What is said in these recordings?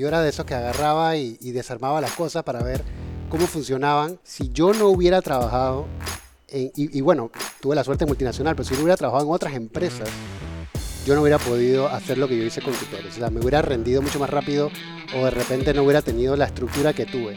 yo era de esos que agarraba y, desarmaba las cosas para ver cómo funcionaban. Si yo no hubiera trabajado, y, bueno, tuve la suerte multinacional, pero si no hubiera trabajado en otras empresas, yo no hubiera podido hacer lo que yo hice con tutores. O sea, me hubiera rendido mucho más rápido o de repente no hubiera tenido la estructura que tuve.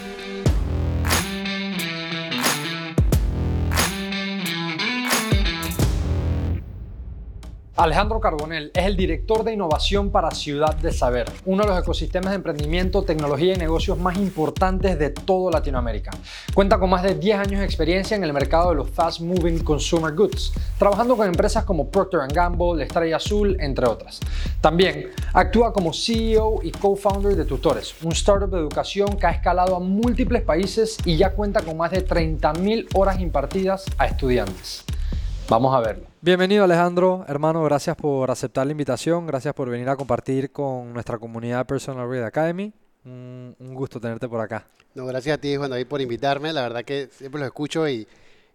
Alejandro Carbonell es el director de innovación para Ciudad de Saber, uno de los ecosistemas de emprendimiento, tecnología y negocios más importantes de toda Latinoamérica. Cuenta con más de 10 años de experiencia en el mercado de los fast moving consumer goods, trabajando con empresas como Procter Gamble, Estrella Azul, entre otras. También actúa como CEO y co-founder de Tutores, un startup de educación que ha escalado a múltiples países y ya cuenta con más de 30.000 horas impartidas a estudiantes. Vamos a verlo. Bienvenido Alejandro, hermano, gracias por aceptar la invitación, gracias por venir a compartir con nuestra comunidad Personal Read Academy. Un, gusto tenerte por acá. No, gracias a ti, Juan David, por invitarme. La verdad que siempre los escucho y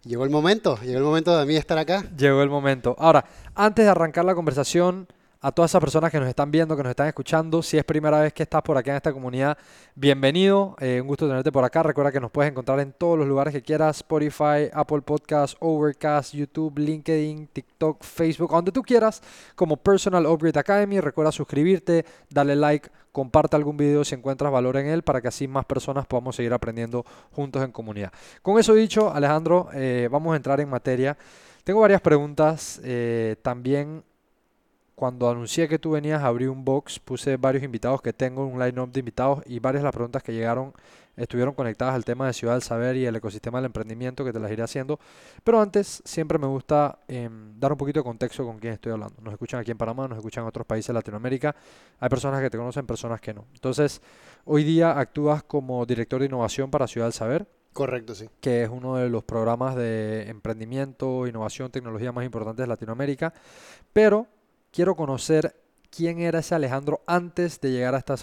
llegó el momento, llegó el momento de mí estar acá. Llegó el momento. Ahora, antes de arrancar la conversación, a todas esas personas que nos están viendo, que nos están escuchando. Si es primera vez que estás por aquí en esta comunidad, bienvenido. Eh, un gusto tenerte por acá. Recuerda que nos puedes encontrar en todos los lugares que quieras: Spotify, Apple Podcasts, Overcast, YouTube, LinkedIn, TikTok, Facebook, donde tú quieras, como Personal Upgrade Academy. Recuerda suscribirte, darle like, comparte algún video si encuentras valor en él para que así más personas podamos seguir aprendiendo juntos en comunidad. Con eso dicho, Alejandro, eh, vamos a entrar en materia. Tengo varias preguntas. Eh, también cuando anuncié que tú venías, abrí un box, puse varios invitados que tengo, un line-up de invitados y varias de las preguntas que llegaron estuvieron conectadas al tema de Ciudad del Saber y el ecosistema del emprendimiento que te las iré haciendo. Pero antes, siempre me gusta em, dar un poquito de contexto con quién estoy hablando. Nos escuchan aquí en Panamá, nos escuchan en otros países de Latinoamérica. Hay personas que te conocen, personas que no. Entonces, hoy día actúas como director de innovación para Ciudad del Saber. Correcto, sí. Que es uno de los programas de emprendimiento, innovación, tecnología más importantes de Latinoamérica. Pero quiero conocer quién era ese Alejandro antes de llegar a, esta,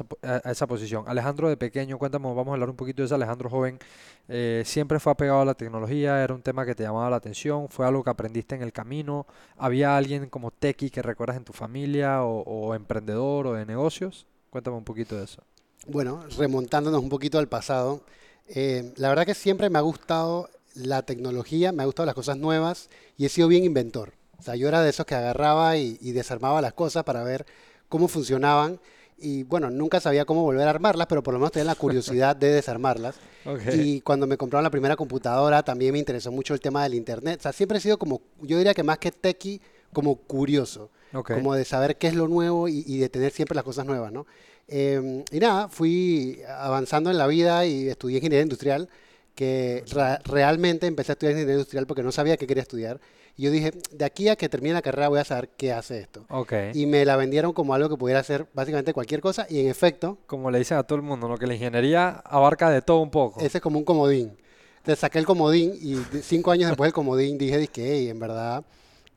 esa posición. Alejandro de pequeño, cuéntame, vamos a hablar un poquito de ese Alejandro joven. Eh, siempre fue apegado a la tecnología, era un tema que te llamaba la atención, fue algo que aprendiste en el camino. ¿Había alguien como Tequi que recuerdas en tu familia o, emprendedor o de negocios? Cuéntame un poquito de eso. Bueno, remontándonos un poquito al pasado, eh, la verdad que siempre me ha gustado la tecnología, me ha gustado las cosas nuevas y he sido bien inventor. O sea, yo era de esos que agarraba y, desarmaba las cosas para ver cómo funcionaban. Y bueno, nunca sabía cómo volver a armarlas, pero por lo menos tenía la curiosidad de desarmarlas. Y cuando me compraron la primera computadora también me interesó mucho el tema del Internet. O sea, siempre he sido como, yo diría que más que techie, como curioso. Como de saber qué es lo nuevo y, de tener siempre las cosas nuevas, ¿no? Em, y nada, fui avanzando en la vida y estudié ingeniería industrial, que realmente empecé a estudiar ingeniería industrial porque no sabía qué quería estudiar. Y yo dije, de aquí a que termine la carrera voy a saber qué hace esto. Okay. Y me la vendieron como algo que pudiera hacer básicamente cualquier cosa y en efecto... Como le dicen a todo el mundo, ¿no? Que la ingeniería abarca de todo un poco. Ese es como un comodín. Entonces saqué el comodín y cinco años después del comodín dije, que en verdad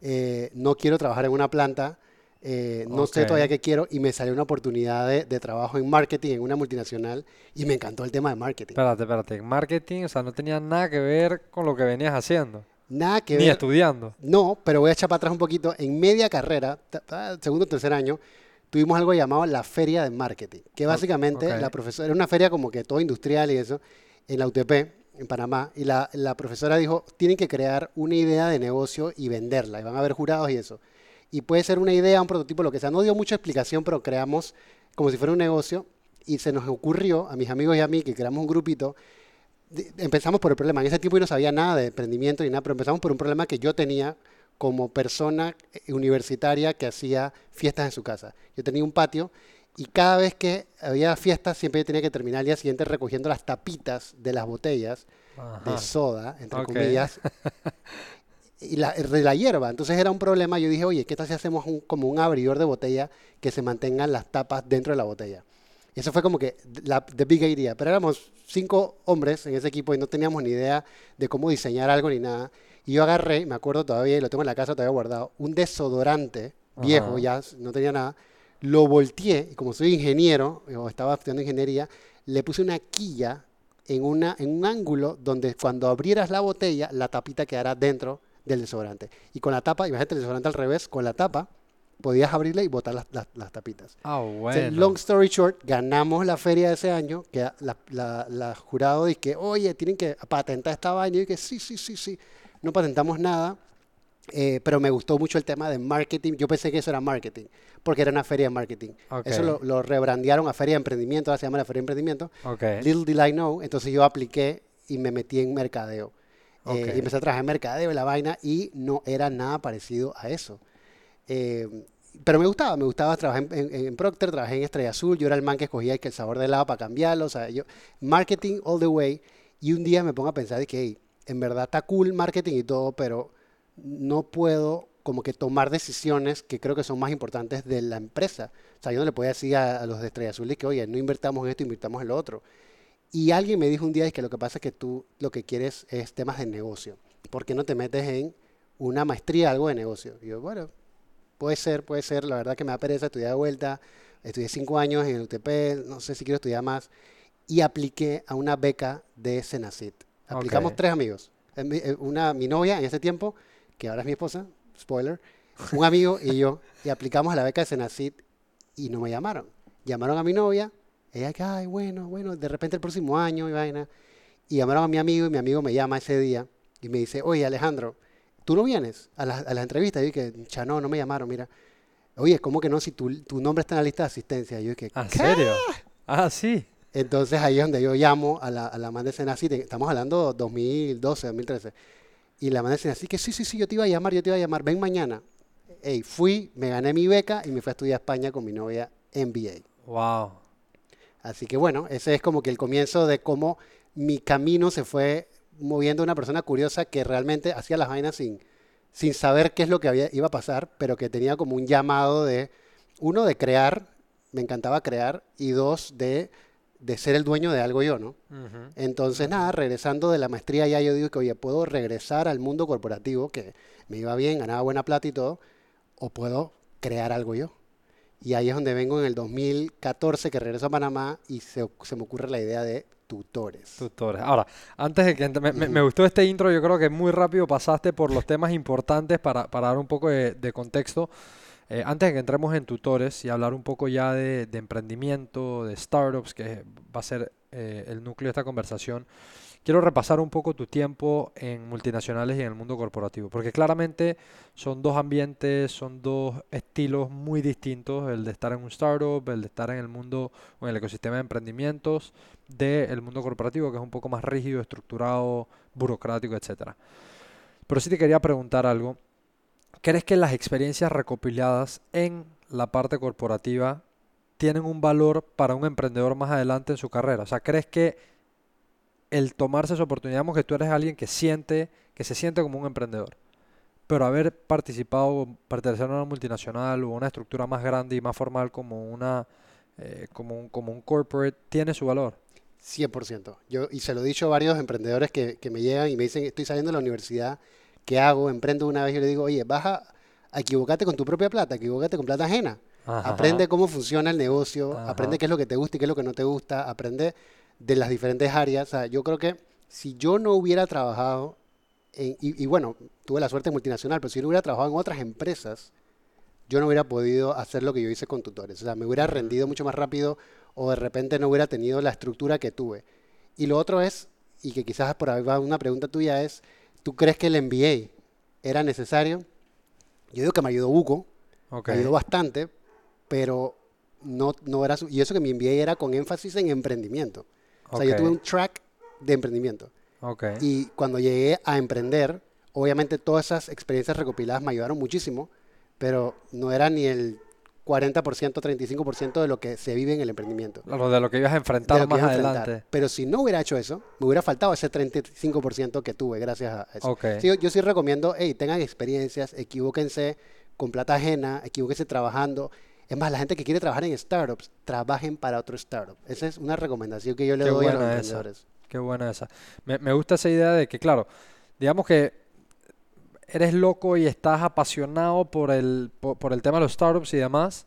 eh, no quiero trabajar en una planta, eh, no sé todavía qué quiero y me salió una oportunidad de, de, trabajo en marketing en una multinacional y me encantó el tema de marketing. Espérate, espérate, marketing, o sea, no tenía nada que ver con lo que venías haciendo. Nada que Ni estudiando. No, pero voy a echar para atrás un poquito. En media carrera, segundo o tercer año, tuvimos algo llamado la Feria de Marketing, que básicamente la profesora, era una feria como que todo industrial y eso, en la UTP, en Panamá, y la, la profesora dijo, tienen que crear una idea de negocio y venderla, y van a haber jurados y eso. Y puede ser una idea, un prototipo, lo que sea. No dio mucha explicación, pero creamos como si fuera un negocio, y se nos ocurrió, a mis amigos y a mí, que creamos un grupito, empezamos por el problema. En ese tiempo yo no sabía nada de emprendimiento ni nada, pero empezamos por un problema que yo tenía como persona eh, universitaria que hacía fiestas en su casa. Yo tenía un patio y cada vez que había fiestas siempre tenía que terminar el día siguiente recogiendo las tapitas de las botellas de soda, entre comillas, y la, de la hierba. Entonces era un problema. Yo dije, oye, ¿qué tal si hacemos como un abridor de botella que se mantengan las tapas dentro de la botella? Y eso fue como que la the big idea. Pero éramos cinco hombres en ese equipo y no teníamos ni idea de cómo diseñar algo ni nada. Y yo agarré, me acuerdo todavía, y lo tengo en la casa todavía guardado, un desodorante viejo, ya no tenía nada. Lo volteé, y como soy ingeniero, o estaba estudiando ingeniería, le puse una quilla en, una, en un ángulo donde cuando abrieras la botella, la tapita quedara dentro del desodorante. Y con la tapa, imagínate el desodorante al revés, con la tapa podías abrirla y botar las, las, tapitas. Ah, bueno. long story short, ganamos la feria de ese año, que la, la, la jurado dice que, oye, tienen que patentar esta vaina. Y que sí, sí, sí, sí. No patentamos nada, eh, pero me gustó mucho el tema de marketing. Yo pensé que eso era marketing, porque era una feria de marketing. Eso lo, lo, rebrandearon a feria de emprendimiento, ahora se llama la feria de emprendimiento. Little did I know, entonces yo apliqué y me metí en mercadeo. Eh, y empecé a trabajar en mercadeo y la vaina y no era nada parecido a eso. Eh, pero me gustaba, me gustaba trabajar en, Procter, trabajé en Estrella Azul, yo era el man que escogía el sabor de helado para cambiarlo, o sea, yo, marketing all the way, y un día me pongo a pensar de que, en verdad está cool marketing y todo, pero no puedo como que tomar decisiones que creo que son más importantes de la empresa. O sea, yo no le podía decir a, los de Estrella Azul que, oye, no invertamos en esto, invirtamos en lo otro. Y alguien me dijo un día es que lo que pasa es que tú lo que quieres es temas de negocio. ¿Por qué no te metes en una maestría, algo de negocio? Y yo, bueno, puede ser, puede ser. La verdad que me da pereza estudiar de vuelta. Estudié cinco años en el UTP, no sé si quiero estudiar más. Y apliqué a una beca de Senacit. Aplicamos tres amigos. Eh, una, mi novia en ese tiempo que ahora es mi esposa, spoiler, un amigo y yo, y aplicamos a la beca de Senacit y no me llamaron. Llamaron a mi novia, ella que, ay, bueno, bueno, de repente el próximo año y vaina. Y llamaron a mi amigo y mi amigo me llama ese día y me dice, oye, Alejandro, ¿tú no vienes a, las entrevistas? Y yo dije, ya no, no me llamaron, mira. Oye, ¿cómo que no? Si tu, tu nombre está en la lista de asistencia. yo dije, ¿en serio? Ah, sí. Entonces ahí es donde yo llamo a la, a la man de Senacit, estamos hablando 2012, 2013. Y la decía así que sí, sí, sí, yo te iba a llamar, yo te iba a llamar, ven mañana. Hey, fui, me gané mi beca y me fui a estudiar a España con mi novia MBA. Wow. Así que bueno, ese es como que el comienzo de cómo mi camino se fue moviendo una persona curiosa que realmente hacía las vainas sin, sin saber qué es lo que había, iba a pasar, pero que tenía como un llamado de, uno, de crear, me encantaba crear, y dos, de de ser el dueño de algo yo, ¿no? Entonces, nada, regresando de la maestría ya yo digo que, oye, puedo regresar al mundo corporativo, que me iba bien, ganaba buena plata y todo, o puedo crear algo yo. Y ahí es donde vengo en el 2014, que regreso a Panamá y se, me ocurre la idea de tutores. Tutores. Ahora, antes de que me, gustó este intro, yo creo que muy rápido pasaste por los temas importantes para, para dar un poco de contexto. Eh, antes de que entremos en tutores y hablar un poco ya de, emprendimiento, de startups, que va a ser eh, el núcleo de esta conversación, quiero repasar un poco tu tiempo en multinacionales y en el mundo corporativo, porque claramente son dos ambientes, son dos estilos muy distintos, el de estar en un startup, el de estar en el mundo o en el ecosistema de emprendimientos, del mundo corporativo, que es un poco más rígido, estructurado, burocrático, etc. Pero sí te quería preguntar algo ¿Crees que las experiencias recopiladas en la parte corporativa tienen un valor para un emprendedor más adelante en su carrera? O sea, ¿crees que el tomarse esa oportunidad, que tú eres alguien que siente, que se siente como un emprendedor, pero haber participado, pertenecer a una multinacional o una estructura más grande y más formal como una, eh, como un, como un corporate, tiene su valor? 100%. Yo, y se lo he dicho a varios emprendedores que, que me llegan y me dicen, estoy saliendo de la universidad ¿qué hago? Emprendo una vez y le digo, oye, vas a, equivocarte con tu propia plata, equivocate con plata ajena. Aprende cómo funciona el negocio, aprende qué es lo que te gusta y qué es lo que no te gusta, aprende de las diferentes áreas. O sea, yo creo que si yo no hubiera trabajado, y, bueno, tuve la suerte multinacional, pero si yo no hubiera trabajado en otras empresas, yo no hubiera podido hacer lo que yo hice con tutores. O sea, me hubiera rendido mucho más rápido o de repente no hubiera tenido la estructura que tuve. Y lo otro es, y que quizás por ahí va una pregunta tuya, es ¿Tú crees que el MBA era necesario? Yo digo que me ayudó Buco, me ayudó bastante, pero no, no era... y eso que mi MBA era con énfasis en emprendimiento. O sea, yo tuve un track de emprendimiento. Y cuando llegué a emprender, obviamente todas esas experiencias recopiladas me ayudaron muchísimo, pero no era ni el 40%, 35% de lo que se vive en el emprendimiento. Claro, de lo que ibas a enfrentar más adelante. Pero si no hubiera hecho eso, me hubiera faltado ese 35% que tuve gracias a eso. yo, yo, sí recomiendo, hey, tengan experiencias, equivóquense con plata ajena, equivóquense trabajando. Es más, la gente que quiere trabajar en startups, trabajen para otro startup. Esa es una recomendación que yo le doy a los emprendedores. Qué buena esa. Me, me gusta esa idea de que, claro, digamos que eres loco y estás apasionado por el, por, el tema de los startups y demás,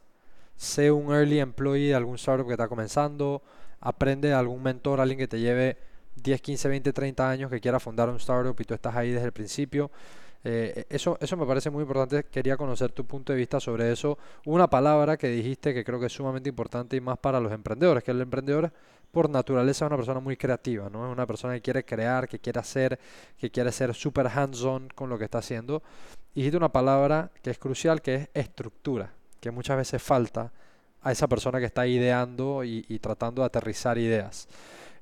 sé un early employee de algún startup que está comenzando, aprende de algún mentor, alguien que te lleve 10, 15, 20, 30 años que quiera fundar un startup y tú estás ahí desde el principio. Eh, eso, eso me parece muy importante. Quería conocer tu punto de vista sobre eso. Una palabra que dijiste que creo que es sumamente importante y más para los emprendedores, que el emprendedor por naturaleza es una persona muy creativa, ¿no? Es una persona que quiere crear, que quiere hacer, que quiere ser super hands-on con lo que está haciendo. Y dijiste una palabra que es crucial, que es estructura, que muchas veces falta a esa persona que está ideando y, tratando de aterrizar ideas.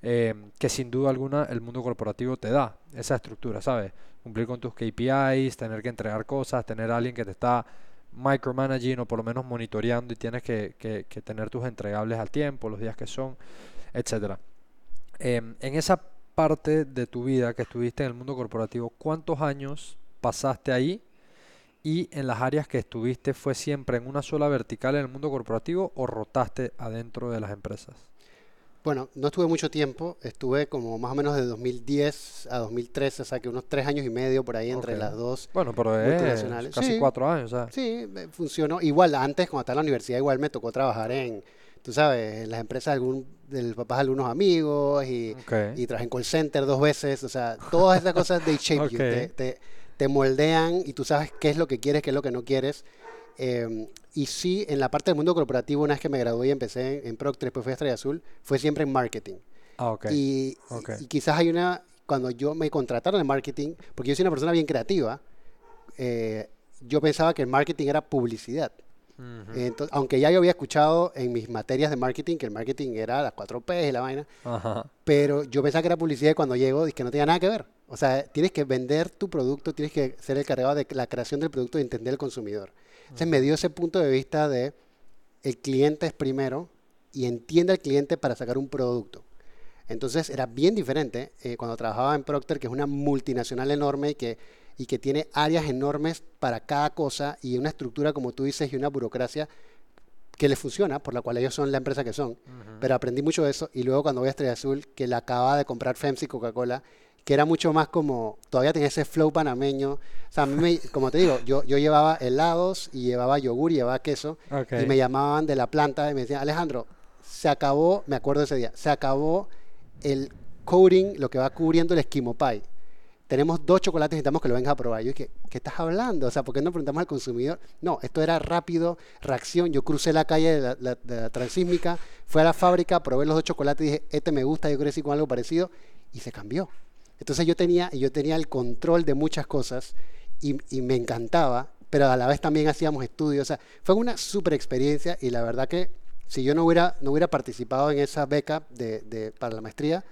Eh, que sin duda alguna el mundo corporativo te da esa estructura, ¿sabes? Cumplir con tus KPIs, tener que entregar cosas, tener a alguien que te está micromanaging o por lo menos monitoreando y tienes que, que, que tener tus entregables al tiempo, los días que son etcétera. Em, en esa parte de tu vida que estuviste en el mundo corporativo, ¿cuántos años pasaste ahí? Y en las áreas que estuviste, ¿fue siempre en una sola vertical en el mundo corporativo o rotaste adentro de las empresas? Bueno, no estuve mucho tiempo, estuve como más o menos de 2010 a 2013, o sea que unos tres años y medio por ahí entre las dos. Bueno, pero es casi cuatro años. Sí, funcionó. Igual antes, cuando estaba en la universidad, igual me tocó trabajar en, tú sabes, en las empresas de algún, del papá de algunos amigos y, y trabajé en call center dos veces, o sea, todas esas cosas de shape you, te, te, moldean y tú sabes qué es lo que quieres, qué es lo que no quieres. Em, y sí, en la parte del mundo corporativo, una vez que me gradué y empecé en, Procter, después fui a Estrella Azul, fue siempre en marketing. Ah, okay. Y, y, quizás hay una, cuando yo me contrataron en marketing, porque yo soy una persona bien creativa, eh, yo pensaba que el marketing era publicidad. Entonces, aunque ya yo había escuchado en mis materias de marketing que el marketing era las 4 P y la vaina, pero yo pensaba que era publicidad y cuando llego dije que no tenía nada que ver. O sea, tienes que vender tu producto, tienes que ser el cargado de la creación del producto y entender al consumidor. Entonces me dio ese punto de vista de el cliente es primero y entiende al cliente para sacar un producto. Entonces era bien diferente eh, cuando trabajaba en Procter, que es una multinacional enorme y que y que tiene áreas enormes para cada cosa y una estructura, como tú dices, y una burocracia que le funciona, por la cual ellos son la empresa que son. Pero aprendí mucho de eso y luego cuando voy a Estrella Azul, que la acaba de comprar FEMS y Coca-Cola, que era mucho más como, todavía tenía ese flow panameño. O sea, a mí como te digo, yo, yo llevaba helados y llevaba yogur y llevaba queso y me llamaban de la planta y me decían, Alejandro, se acabó, me acuerdo ese día, se acabó el coating, lo que va cubriendo el esquimo pie tenemos dos chocolates, necesitamos que lo vengas a probar. Yo dije, ¿qué estás hablando? O sea, ¿por qué no preguntamos al consumidor? No, esto era rápido, reacción. Yo crucé la calle de la, transísmica, fui a la fábrica, probé los dos chocolates y dije, este me gusta, yo crecí con algo parecido, y se cambió. Entonces yo tenía, yo tenía el control de muchas cosas y, me encantaba, pero a la vez también hacíamos estudios. O sea, fue una súper experiencia y la verdad que si yo no hubiera, no hubiera participado en esa beca de, para la maestría,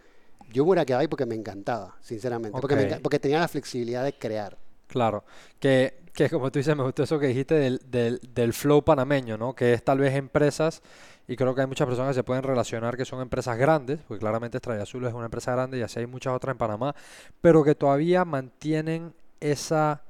yo me hubiera quedado ahí porque me encantaba, sinceramente. Porque, porque tenía la flexibilidad de crear. Claro. Que, que como tú dices, me gustó eso que dijiste del, del, del, flow panameño, ¿no? Que es tal vez empresas, y creo que hay muchas personas que se pueden relacionar que son empresas grandes, porque claramente Estrella Azul es una empresa grande y así hay muchas otras en Panamá, pero que todavía mantienen esa,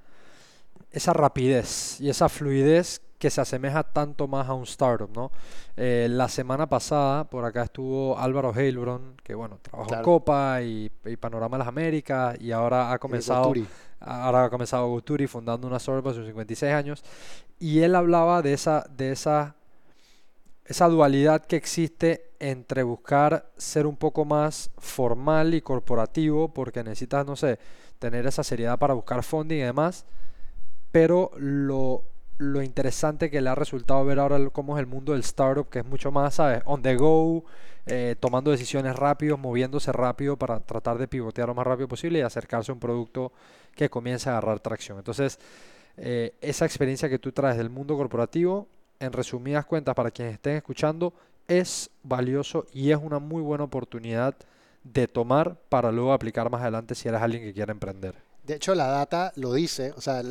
esa rapidez y esa fluidez que se asemeja tanto más a un startup, ¿no? Eh, la semana pasada por acá estuvo Álvaro Heilbron, que bueno, trabajó en Copa y, Panorama de las Américas y ahora ha comenzado ahora ha comenzado Guturi fundando una startup a sus 56 años y él hablaba de esa de esa esa dualidad que existe entre buscar ser un poco más formal y corporativo porque necesitas, no sé, tener esa seriedad para buscar funding y demás, pero lo lo interesante que le ha resultado ver ahora cómo es el mundo del startup, que es mucho más, ¿sabes? On the go, eh, tomando decisiones rápido, moviéndose rápido para tratar de pivotear lo más rápido posible y acercarse a un producto que comience a agarrar tracción. Entonces, eh, esa experiencia que tú traes del mundo corporativo, en resumidas cuentas, para quienes estén escuchando, es valioso y es una muy buena oportunidad de tomar para luego aplicar más adelante si eres alguien que quiere emprender. De hecho, la data lo dice, o sea,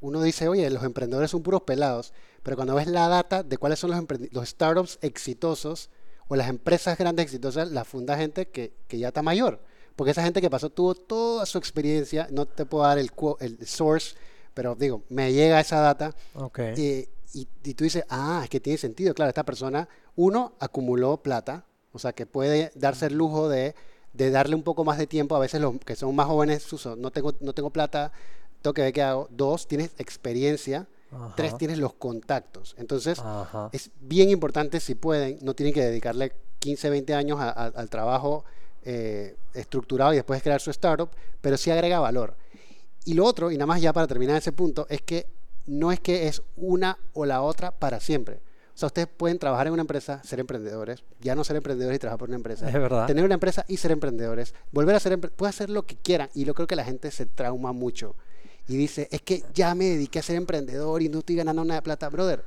uno dice, oye, los emprendedores son puros pelados, pero cuando ves la data de cuáles son los, los startups exitosos o las empresas grandes exitosas, la funda gente que, que, ya está mayor. Porque esa gente que pasó tuvo toda su experiencia, no te puedo dar el, el source, pero digo, me llega esa data. Okay. Y, y, tú dices, ah, es que tiene sentido. Claro, esta persona, uno, acumuló plata, o sea, que puede darse el lujo de de darle un poco más de tiempo. A veces los que son más jóvenes, no tengo, no tengo plata, tengo que ver qué hago. Dos, tienes experiencia Tres, tienes los contactos. Entonces, es bien importante si pueden, no tienen que dedicarle 15, 20 años al trabajo eh, estructurado y después crear su startup, pero sí agrega valor. Y lo otro, y nada más ya para terminar ese punto, es que no es que es una o la otra para siempre. O sea, ustedes pueden trabajar en una empresa, ser emprendedores, ya no ser emprendedores y trabajar por una empresa. Es verdad. Tener una empresa y ser emprendedores, volver a ser puede hacer lo que quieran. Y yo creo que la gente se trauma mucho y dice, es que ya me dediqué a ser emprendedor y no estoy ganando nada de plata. Brother,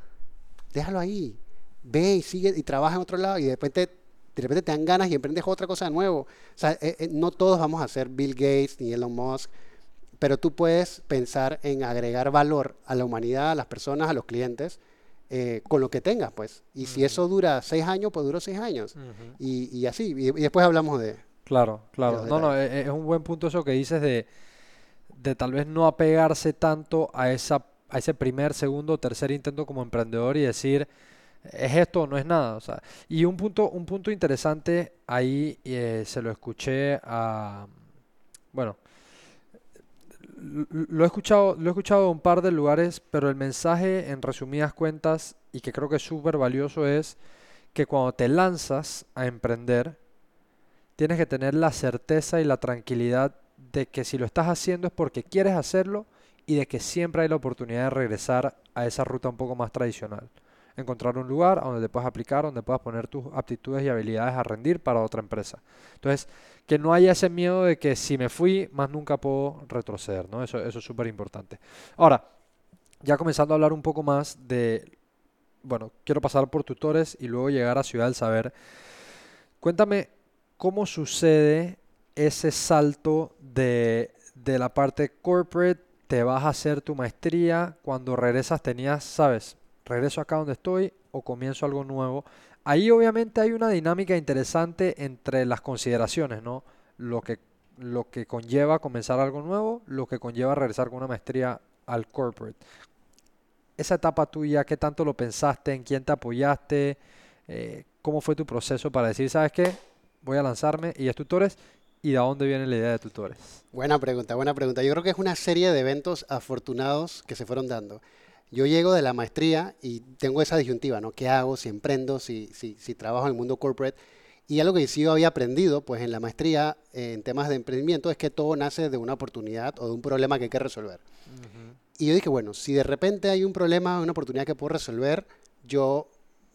déjalo ahí. Ve y sigue y trabaja en otro lado y de repente, de repente te dan ganas y emprendes otra cosa de nuevo. O sea, eh, eh, no todos vamos a ser Bill Gates ni Elon Musk, pero tú puedes pensar en agregar valor a la humanidad, a las personas, a los clientes eh, con lo que tengas, pues. Y si eso dura seis años, pues duró seis años. y, así, y, después hablamos de... Claro, claro. No, no, e, e, es, un buen punto eso que dices de, de tal vez no apegarse tanto a, esa, a ese primer, segundo, tercer intento como emprendedor y decir, es esto o no es nada. O sea, y un punto, un punto interesante ahí, eh, se lo escuché a... Bueno, lo he escuchado, lo he escuchado en un par de lugares, pero el mensaje en resumidas cuentas y que creo que es súper valioso es que cuando te lanzas a emprender, tienes que tener la certeza y la tranquilidad de que si lo estás haciendo es porque quieres hacerlo y de que siempre hay la oportunidad de regresar a esa ruta un poco más tradicional. Encontrar un lugar donde te puedas aplicar, donde puedas poner tus aptitudes y habilidades a rendir para otra empresa. Entonces, que no haya ese miedo de que si me fui, más nunca puedo retroceder, ¿no? Eso, eso es súper importante. Ahora, ya comenzando a hablar un poco más de, bueno, quiero pasar por tutores y luego llegar a Ciudad del Saber. Cuéntame cómo sucede ese salto de, de la parte corporate, te vas a hacer tu maestría, cuando regresas tenías, sabes, regreso acá donde estoy o comienzo algo nuevo. Ahí obviamente hay una dinámica interesante entre las consideraciones, ¿no? Lo que, lo que conlleva comenzar algo nuevo, lo que conlleva regresar con una maestría al corporate. Esa etapa tuya, ¿qué tanto lo pensaste? ¿En quién te apoyaste? Eh, ¿Cómo fue tu proceso para decir, sabes qué? Voy a lanzarme y es tutores. ¿Y de dónde viene la idea de tutores? Buena pregunta, buena pregunta. Yo creo que es una serie de eventos afortunados que se fueron dando yo llego de la maestría y tengo esa disyuntiva, ¿no? ¿Qué hago? Si emprendo, si, si, si trabajo en el mundo corporate. Y algo que sí yo había aprendido, pues en la maestría, en temas de emprendimiento, es que todo nace de una oportunidad o de un problema que hay que resolver. Y yo dije, bueno, si de repente hay un problema, una oportunidad que puedo resolver, yo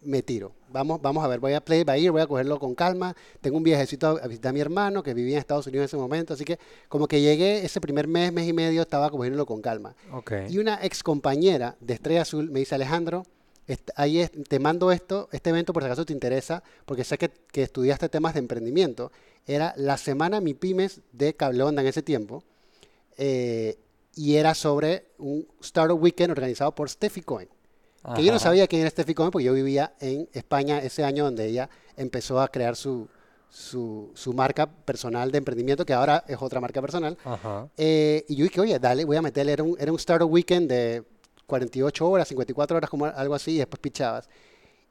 me tiro. Vamos, vamos a ver, voy a play by ear, voy a cogerlo con calma. Tengo un viajecito a visitar a mi hermano que vivía en Estados Unidos en ese momento, así que como que llegué ese primer mes, mes y medio, estaba cogiéndolo con calma. Y una ex compañera de Estrella Azul me dice, Alejandro, ahí te mando esto, este evento por si acaso te interesa, porque sé que, que estudiaste temas de emprendimiento. Era la semana Mi Pymes de Cable Onda en ese tiempo. Eh, y era sobre un Startup Weekend organizado por Steffi Cohen. Que yo no sabía quién era Steffi Cohen porque yo vivía en España ese año donde ella empezó a crear su, su, su marca personal de emprendimiento, que ahora es otra marca personal. Eh, y yo dije, oye, dale, voy a meterle, era un, era un startup weekend de 48 horas, 54 horas, como algo así, y después pichabas.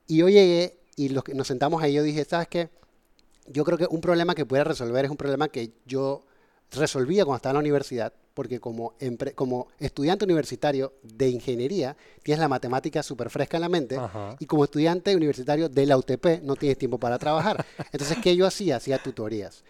Y yo llegué y los, nos sentamos ahí, yo dije, ¿sabes qué? Yo creo que un problema que pudiera resolver es un problema que yo resolvía cuando estaba en la universidad, porque como, como estudiante universitario de ingeniería tienes la matemática súper fresca en la mente y como estudiante universitario de la UTP no tienes tiempo para trabajar. Entonces, ¿qué yo hacía? Hacía tutorías.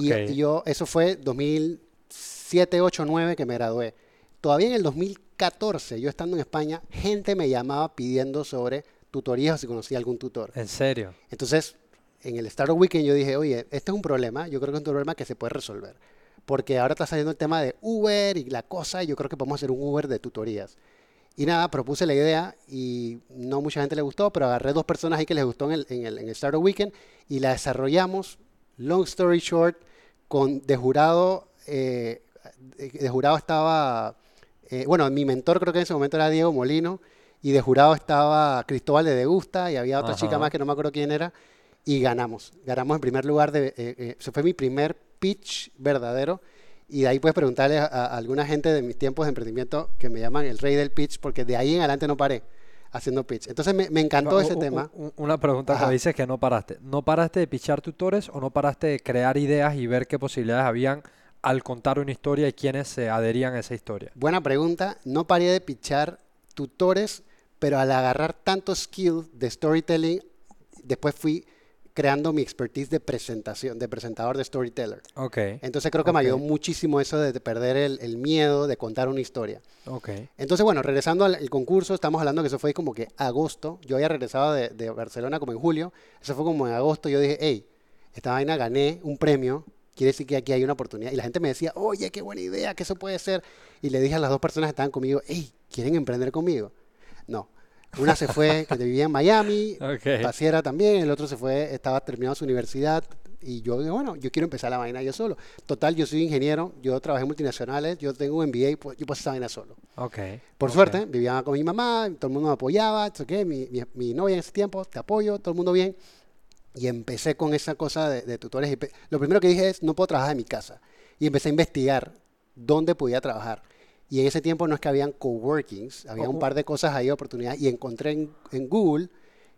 Y, yo, eso fue 2007, 8, 9 que me gradué. Todavía en el 2014, yo estando en España, gente me llamaba pidiendo sobre tutorías o si conocía algún tutor. ¿En serio? Entonces, en el Startup Weekend yo dije, oye, este es un problema, yo creo que es un problema que se puede resolver porque ahora está saliendo el tema de Uber y la cosa, y yo creo que podemos hacer un Uber de tutorías. Y nada, propuse la idea y no mucha gente le gustó, pero agarré dos personas ahí que les gustó en el, en el, en el Startup Weekend y la desarrollamos, long story short, con de jurado, eh, de jurado estaba, eh, bueno, mi mentor creo que en ese momento era Diego Molino, y de jurado estaba Cristóbal de Degusta y había otra chica más que no me acuerdo quién era, y ganamos. Ganamos en primer lugar, de, eh, eh fue mi primer pitch verdadero. Y de ahí puedes preguntarle a, alguna gente de mis tiempos de emprendimiento que me llaman el rey del pitch, porque de ahí en adelante no paré haciendo pitch. Entonces me, encantó ese tema. Una pregunta que dices que no paraste. ¿No paraste de pitchar tutores o no paraste de crear ideas y ver qué posibilidades habían al contar una historia y quiénes se adherían a esa historia? Buena pregunta. No paré de pitchar tutores, pero al agarrar tanto skill de storytelling, después fui creando mi expertise de presentación, de presentador de storyteller. Ok. Entonces creo que me Ok. ayudó muchísimo eso de perder el, el miedo de contar una historia. Ok. Entonces, bueno, regresando al el concurso, estamos hablando que eso fue como que agosto. Yo había regresado de, de Barcelona como en julio. Eso fue como en agosto. Yo dije, hey, esta vaina gané un premio. Quiere decir que aquí hay una oportunidad. Y la gente me decía, oye, qué buena idea, que eso puede ser. Y le dije a las dos personas que estaban conmigo, hey, ¿quieren emprender conmigo? No. Una se fue, que vivía en Miami, Ok. Pasiera también, el otro se fue, estaba terminando su universidad y yo dije, bueno, yo quiero empezar la vaina yo solo. Total, yo soy ingeniero, yo trabajé en multinacionales, yo tengo un MBA, pues yo puedo hacer esa vaina solo. Ok. Por suerte, vivía con mi mamá, todo el mundo me apoyaba, okay, mi, mi, mi novia en ese tiempo, te apoyo, todo el mundo bien. Y empecé con esa cosa de, de tutores. y Lo primero que dije es, no puedo trabajar en mi casa. Y empecé a investigar dónde podía trabajar. Y en ese tiempo no es que habían coworkings, había un Ojo. par de cosas ahí, oportunidades. Y encontré en, en Google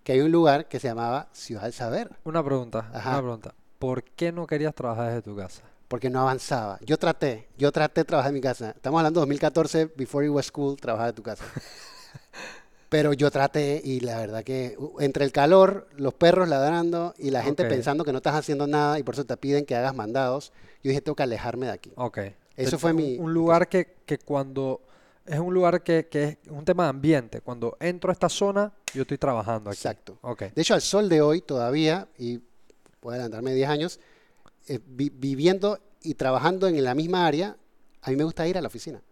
que hay un lugar que se llamaba Ciudad del Saber, Una pregunta, Ajá. una pregunta. ¿Por qué no querías trabajar desde tu casa? porque no avanzaba. Yo traté, yo traté de trabajar en mi casa. Estamos hablando de 2014, before it was cool, trabajar en tu casa. Pero yo traté y la verdad que uh, entre el calor, los perros ladrando y la gente Ok. pensando que no estás haciendo nada y por eso te piden que hagas mandados, yo dije, tengo que alejarme de aquí. Ok. Eso Es fue un- mi- Un lugar que, que cuando... Es un lugar que, que es un tema de ambiente. Cuando entro a esta zona, yo estoy trabajando aquí. Exacto. Ok. De hecho, al sol de hoy todavía, y puedo adelantarme 10 años, eh, vi- viviendo y trabajando en la misma área, a mí me gusta ir a la oficina.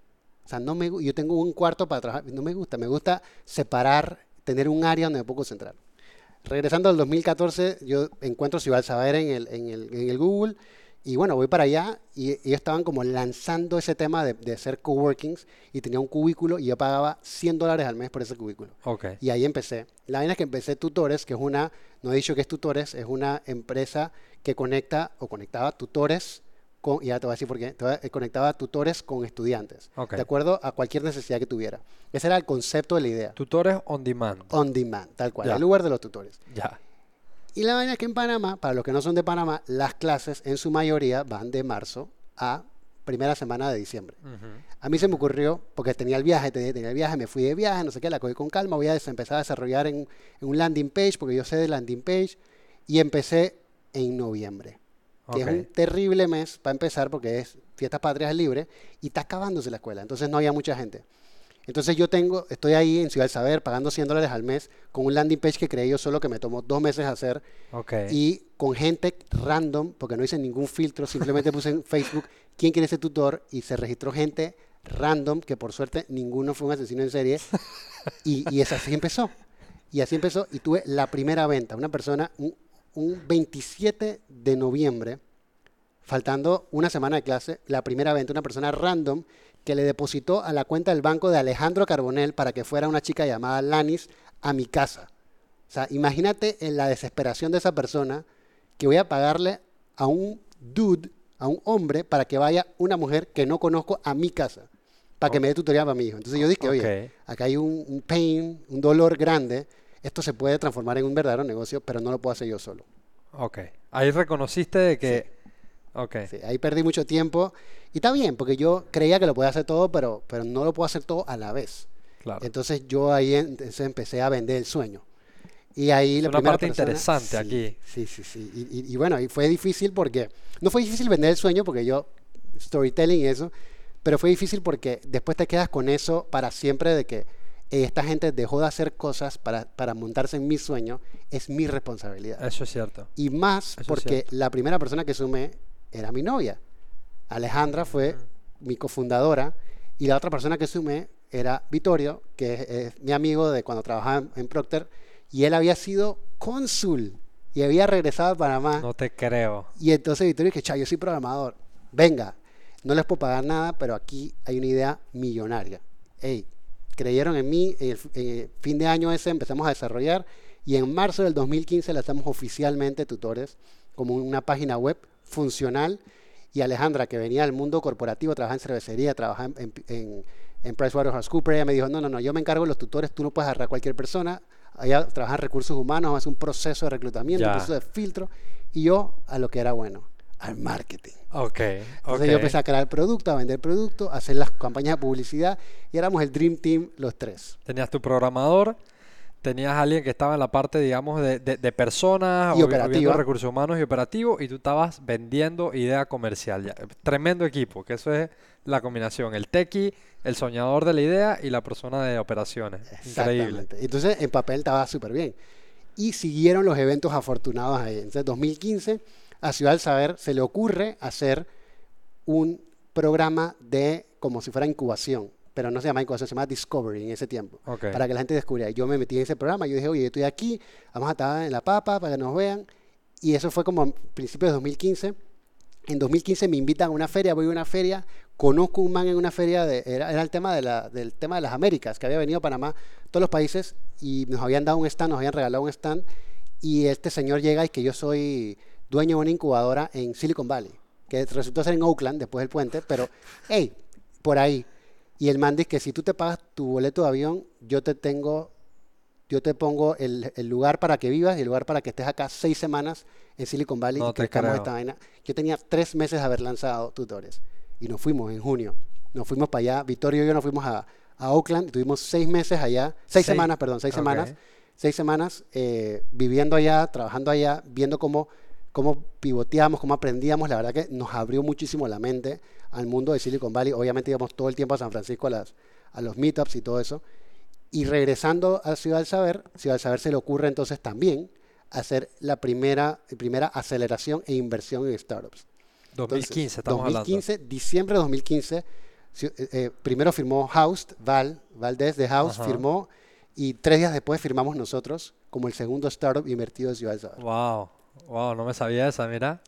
O sea, no me, yo tengo un cuarto para trabajar, no me gusta, me gusta separar, tener un área donde me puedo concentrar. Regresando al 2014, yo encuentro Ciudad Saber en el, en el, en el Google y bueno, voy para allá y ellos estaban como lanzando ese tema de, de hacer coworkings y tenía un cubículo y yo pagaba 100 dólares al mes por ese cubículo. Ok. Y ahí empecé. La vaina es que empecé Tutores, que es una, no he dicho que es Tutores, es una empresa que conecta o conectaba tutores con, y ya te voy a decir por qué, a- eh, conectaba tutores con estudiantes, Ok. de acuerdo a cualquier necesidad que tuviera. Ese era el concepto de la idea. Tutores on demand. On demand, tal cual, Ya. el lugar de los tutores. Ya. Y la vaina es que en Panamá, para los que no son de Panamá, las clases en su mayoría van de marzo a primera semana de diciembre. A mí se me ocurrió, porque tenía el viaje, tenía, tenía el viaje, me fui de viaje, no sé qué, la cogí con calma, voy a empezar a desarrollar en, en un landing page, porque yo sé de landing page, y empecé en noviembre, que es un terrible mes para empezar, porque es fiestas patrias libre, y está acabándose la escuela, entonces no había mucha gente. Entonces yo tengo, estoy ahí en Ciudad del Saber pagando 100 dólares al mes con un landing page que creé yo solo, que me tomó dos meses hacer, Ok. y con gente random, porque no hice ningún filtro, simplemente puse en Facebook quién quiere ser tutor y se registró gente random, que por suerte ninguno fue un asesino en serie, y, y es así empezó. Y así empezó, y tuve la primera venta, una persona, un, un 27 de noviembre, faltando una semana de clase, la primera venta, una persona random que le depositó a la cuenta del banco de Alejandro Carbonell para que fuera una chica llamada Lanis a mi casa. O sea, imagínate en la desesperación de esa persona que voy a pagarle a un dude, a un hombre, para que vaya una mujer que no conozco a mi casa, para que me dé tutoría para mi hijo. Entonces yo dije, oye, acá hay un, un pain, un dolor grande, esto se puede transformar en un verdadero negocio, pero no lo puedo hacer yo solo. Ok. Ahí reconociste de que... Ok. Sí, ahí perdí mucho tiempo y está bien, porque yo creía que lo podía hacer todo, pero, pero no lo puedo hacer todo a la vez. Claro. Entonces yo ahí en- entonces empecé a vender el sueño. Y ahí la una primera parte persona- interesante sí, aquí. Sí, sí, sí. Y, y- y bueno, y fue difícil porque, no fue difícil vender el sueño porque yo, storytelling y eso, pero fue difícil porque después te quedas con eso para siempre de que esta gente dejó de hacer cosas para, para montarse en mi sueño, es mi responsabilidad. Eso es cierto. Y más Eso es porque la primera persona que sumé era mi novia. Alejandra fue mi cofundadora y la otra persona que sumé era Vittorio, que es, es mi amigo de cuando trabajaba en, en Procter y él había sido cónsul y había regresado a Panamá. No te creo. Y entonces Vittorio dije, "Cha, yo soy programador. Venga, no les puedo pagar nada, pero aquí hay una idea millonaria. Ey, creyeron en mí, en el f- fin de año ese empezamos a desarrollar y en marzo del 2015 lanzamos oficialmente Tutores como una página web funcional y Alejandra, que venía del mundo corporativo, trabajaba en cervecería, trabajaba en, en, en, PricewaterhouseCoopers, ella me dijo, no, no, no, yo me encargo de los tutores, tú no puedes agarrar a cualquier persona, ella trabaja en recursos humanos, hace un proceso de reclutamiento, Ya. un proceso de filtro, y yo a lo que era bueno, al marketing. Ok. Entonces yo empecé a crear producto, a vender producto, a hacer las campañas de publicidad y éramos el Dream Team los tres. Tenías tu programador, tenías a alguien que estaba en la parte, digamos, de, de, personas y operativa. recursos humanos y operativos y tú estabas vendiendo idea comercial. Tremendo equipo, que eso es la combinación. El tequi, el soñador de la idea y la persona de operaciones. Increíble. Entonces en papel estaba súper bien. Y siguieron los eventos afortunados ahí. Entonces 2015 a Ciudad del Saber se le ocurre hacer un programa de como si fuera incubación pero no se llama incubación, se llama Discovery en ese tiempo, para que la gente descubriera. Yo me metí en ese programa, yo dije, oye, yo estoy aquí, vamos a estar en la papa para que nos vean. Y eso fue como a principios de 2015. En 2015 me invitan a una feria, voy a una feria, conozco un man en una feria, de, era, el tema de la, del tema de las Américas, que había venido a Panamá, todos los países, y nos habían dado un stand, nos habían regalado un stand, y este señor llega y que yo soy dueño de una incubadora en Silicon Valley, que resultó ser en Oakland, después del puente, pero, hey, por ahí. Y el man dice que si tú te pagas tu boleto de avión, yo te tengo, yo te pongo el, lugar para que vivas y el lugar para que estés acá seis semanas en Silicon Valley no y esta vaina. Yo tenía tres meses de haber lanzado tutores y nos fuimos en junio. Nos fuimos para allá, Vittorio y yo nos fuimos a, Oakland y tuvimos seis meses allá, seis, semanas, perdón, seis semanas, seis semanas eh, viviendo allá, trabajando allá, viendo cómo, cómo pivoteamos, cómo aprendíamos. La verdad que nos abrió muchísimo la mente al mundo de Silicon Valley. Obviamente íbamos todo el tiempo a San Francisco a, las, a los meetups y todo eso. Y regresando a Ciudad del Saber, Ciudad del Saber se le ocurre entonces también hacer la primera, primera aceleración e inversión en startups. 2015, estamos 2015, diciembre de 2015, eh, eh, primero firmó House, Val, Valdés de House firmó y tres días después firmamos nosotros como el segundo startup invertido de Ciudad del Saber. Wow, wow, no me sabía esa, mira.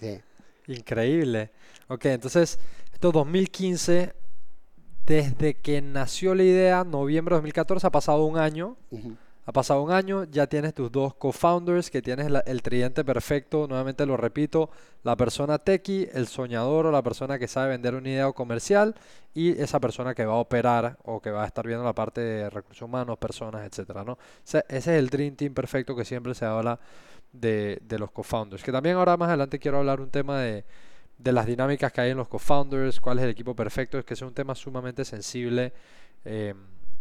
Increíble. Ok, entonces 2015, desde que nació la idea, noviembre de 2014, ha pasado un año. Ha pasado un año, ya tienes tus dos co-founders, que tienes el tridente perfecto, nuevamente lo repito, la persona techie, el soñador o la persona que sabe vender una idea comercial y esa persona que va a operar o que va a estar viendo la parte de recursos humanos, personas, etcétera, ¿no? ese es el dream team perfecto que siempre se habla de, los co-founders. Que también ahora más adelante quiero hablar un tema de, de las dinámicas que hay en los co-founders, cuál es el equipo perfecto, es que es un tema sumamente sensible eh,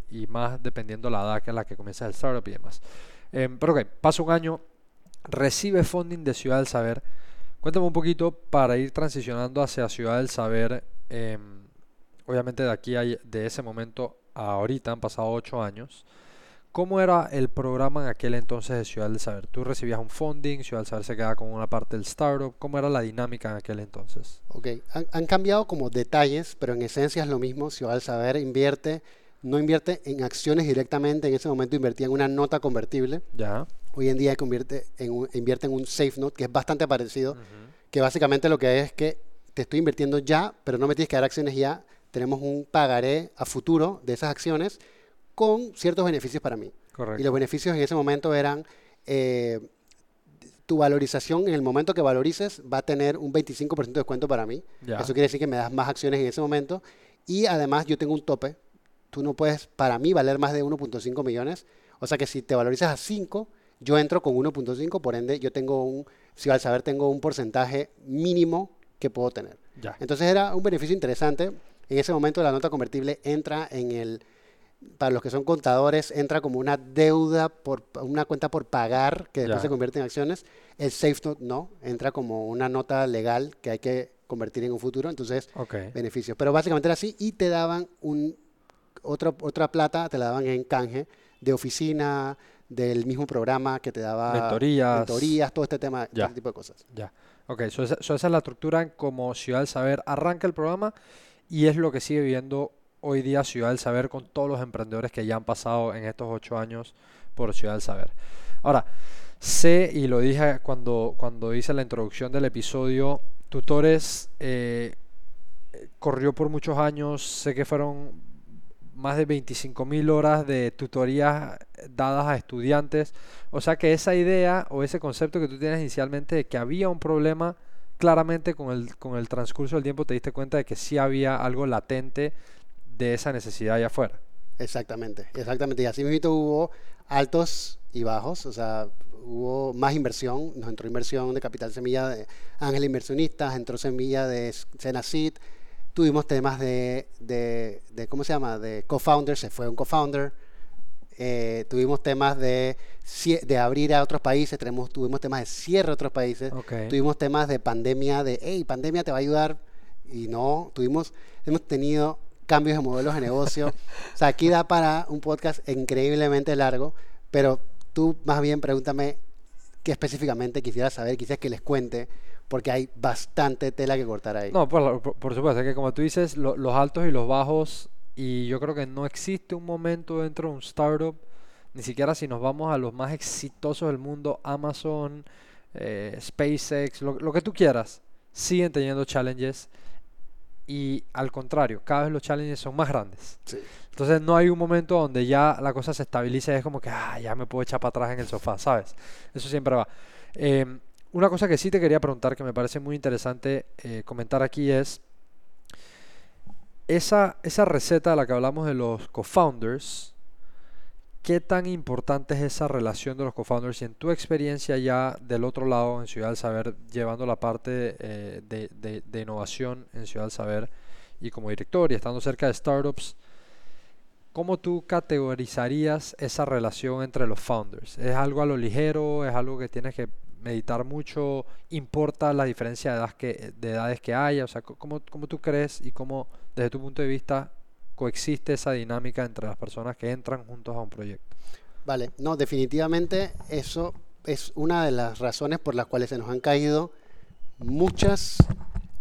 y más dependiendo la edad que en la que comienza el startup y demás. Eh, pero ok, pasa un año, recibe funding de Ciudad del Saber. Cuéntame un poquito para ir transicionando hacia Ciudad del Saber. Eh, obviamente de aquí, hay, de ese momento a ahorita han pasado ocho años. ¿Cómo era el programa en aquel entonces de Ciudad del Saber? ¿Tú recibías un funding? ¿Ciudad del Saber se quedaba con una parte del startup? ¿Cómo era la dinámica en aquel entonces? Ok, han, cambiado como detalles, pero en esencia es lo mismo. Ciudad del Saber invierte, no invierte en acciones directamente, en ese momento invertía en una nota convertible. Ya. Hoy en día convierte en un, invierte en un safe note, que es bastante parecido, que básicamente lo que es que te estoy invirtiendo ya, pero no me tienes que dar acciones ya. Tenemos un pagaré a futuro de esas acciones con ciertos beneficios para mí. Y los beneficios en ese momento eran eh, tu valorización en el momento que valorices va a tener un 25% de descuento para mí. Eso quiere decir que me das más acciones en ese momento. Y además yo tengo un tope. Tú no puedes, para mí, valer más de 1.5 millones. O sea que si te valorizas a 5, yo entro con 1.5, por ende yo tengo un, si al saber tengo un porcentaje mínimo que puedo tener. Entonces era un beneficio interesante. En ese momento la nota convertible entra en el para los que son contadores, entra como una deuda, por una cuenta por pagar que después se convierte en acciones. El SafeNote no, entra como una nota legal que hay que convertir en un futuro, entonces beneficios. Pero básicamente era así y te daban un, otra, otra plata, te la daban en canje de oficina, del mismo programa que te daba mentorías, mentorías todo este tema, este tipo de cosas. Ya, ok, so esa, esa, es la estructura como Ciudad del Saber arranca el programa y es lo que sigue viviendo hoy día Ciudad del Saber con todos los emprendedores que ya han pasado en estos ocho años por Ciudad del Saber. Ahora, sé, y lo dije cuando, cuando hice la introducción del episodio, Tutores eh, corrió por muchos años, sé que fueron más de 25 mil horas de tutorías dadas a estudiantes. O sea que esa idea o ese concepto que tú tienes inicialmente de que había un problema, claramente con el, con el transcurso del tiempo te diste cuenta de que sí había algo latente de esa necesidad allá afuera. Exactamente, exactamente. Y así mismo hubo altos y bajos, o sea, hubo más inversión, nos entró inversión de Capital Semilla de Ángel Inversionistas, entró Semilla de Senacid, tuvimos temas de, de, ¿cómo se llama?, de co-founder, se fue un co-founder, eh, tuvimos temas de, de abrir a otros países, tuvimos, tuvimos temas de cierre a otros países, tuvimos temas de pandemia, de, hey, pandemia te va a ayudar, y no, tuvimos, hemos tenido cambios de modelos de negocio. o sea, aquí da para un podcast increíblemente largo, pero tú más bien pregúntame qué específicamente quisiera saber, quizás que les cuente, porque hay bastante tela que cortar ahí. No, por, por, supuesto, que como tú dices, los altos y los bajos, y yo creo que no existe un momento dentro de un startup, ni siquiera si nos vamos a los más exitosos del mundo, Amazon, eh, SpaceX, lo que tú quieras, siguen teniendo challenges y al contrario, cada vez los challenges son más grandes. Entonces no hay un momento donde ya la cosa se estabilice y es como que ah, ya me puedo echar para atrás en el sofá, ¿sabes? Eso siempre va. Em, una cosa que sí te quería preguntar, que me parece muy interesante eh, comentar aquí es, esa, esa receta de la que hablamos de los co-founders, ¿Qué tan importante es esa relación de los co-founders y en tu experiencia ya del otro lado en Ciudad del Saber, llevando la parte eh, de, innovación en Ciudad del Saber y como director y estando cerca de startups, ¿cómo tú categorizarías esa relación entre los founders? ¿Es algo a lo ligero? ¿Es algo que tienes que meditar mucho? ¿Importa la diferencia de edades que, de edades que haya? O sea, ¿cómo, ¿cómo tú crees y cómo desde tu punto de vista coexiste esa dinámica entre las personas que entran juntos a un proyecto. Vale, no, definitivamente eso es una de las razones por las cuales se nos han caído muchas,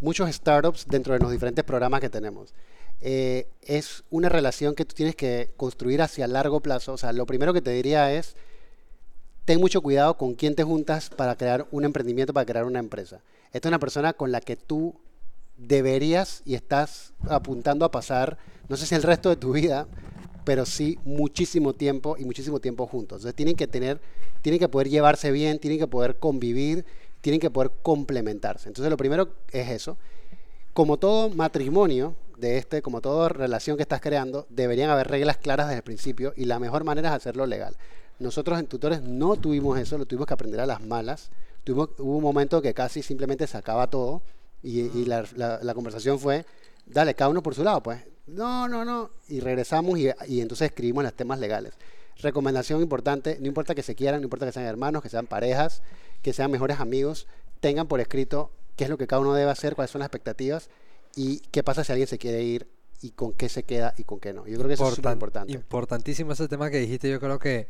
muchos startups dentro de los diferentes programas que tenemos. Eh, es una relación que tú tienes que construir hacia largo plazo. O sea, lo primero que te diría es, ten mucho cuidado con quién te juntas para crear un emprendimiento, para crear una empresa. Esta es una persona con la que tú deberías y estás apuntando a pasar, no sé si el resto de tu vida, pero sí muchísimo tiempo y muchísimo tiempo juntos. Entonces tienen que tener, tienen que poder llevarse bien, tienen que poder convivir, tienen que poder complementarse. Entonces lo primero es eso. Como todo matrimonio de este, como toda relación que estás creando, deberían haber reglas claras desde el principio y la mejor manera es hacerlo legal. Nosotros en tutores no tuvimos eso, lo tuvimos que aprender a las malas. Tuvimos, hubo un momento que casi simplemente se acaba todo y, la, la, conversación fue, dale, cada uno por su lado, pues. No, no, no. Y regresamos y, y entonces escribimos los temas legales. Recomendación importante, no importa que se quieran, no importa que sean hermanos, que sean parejas, que sean mejores amigos, tengan por escrito qué es lo que cada uno debe hacer, cuáles son las expectativas y qué pasa si alguien se quiere ir y con qué se queda y con qué no. Yo creo que eso es súper importante. Importantísimo ese tema que dijiste, yo creo que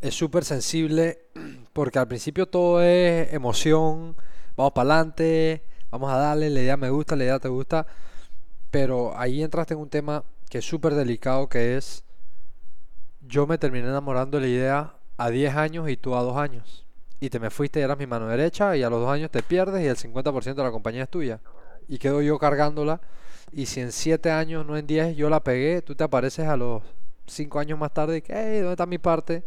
es súper sensible porque al principio todo es emoción, vamos para adelante, vamos a darle, la idea me gusta, la idea te gusta, pero ahí entraste en un tema que es súper delicado, que es, yo me terminé enamorando de la idea a 10 años y tú a 2 años. Y te me fuiste y eras mi mano derecha y a los 2 años te pierdes y el 50% de la compañía es tuya. Y quedo yo cargándola. Y si en 7 años, no en 10, yo la pegué, tú te apareces a los 5 años más tarde y que, hey, ¿dónde está mi parte?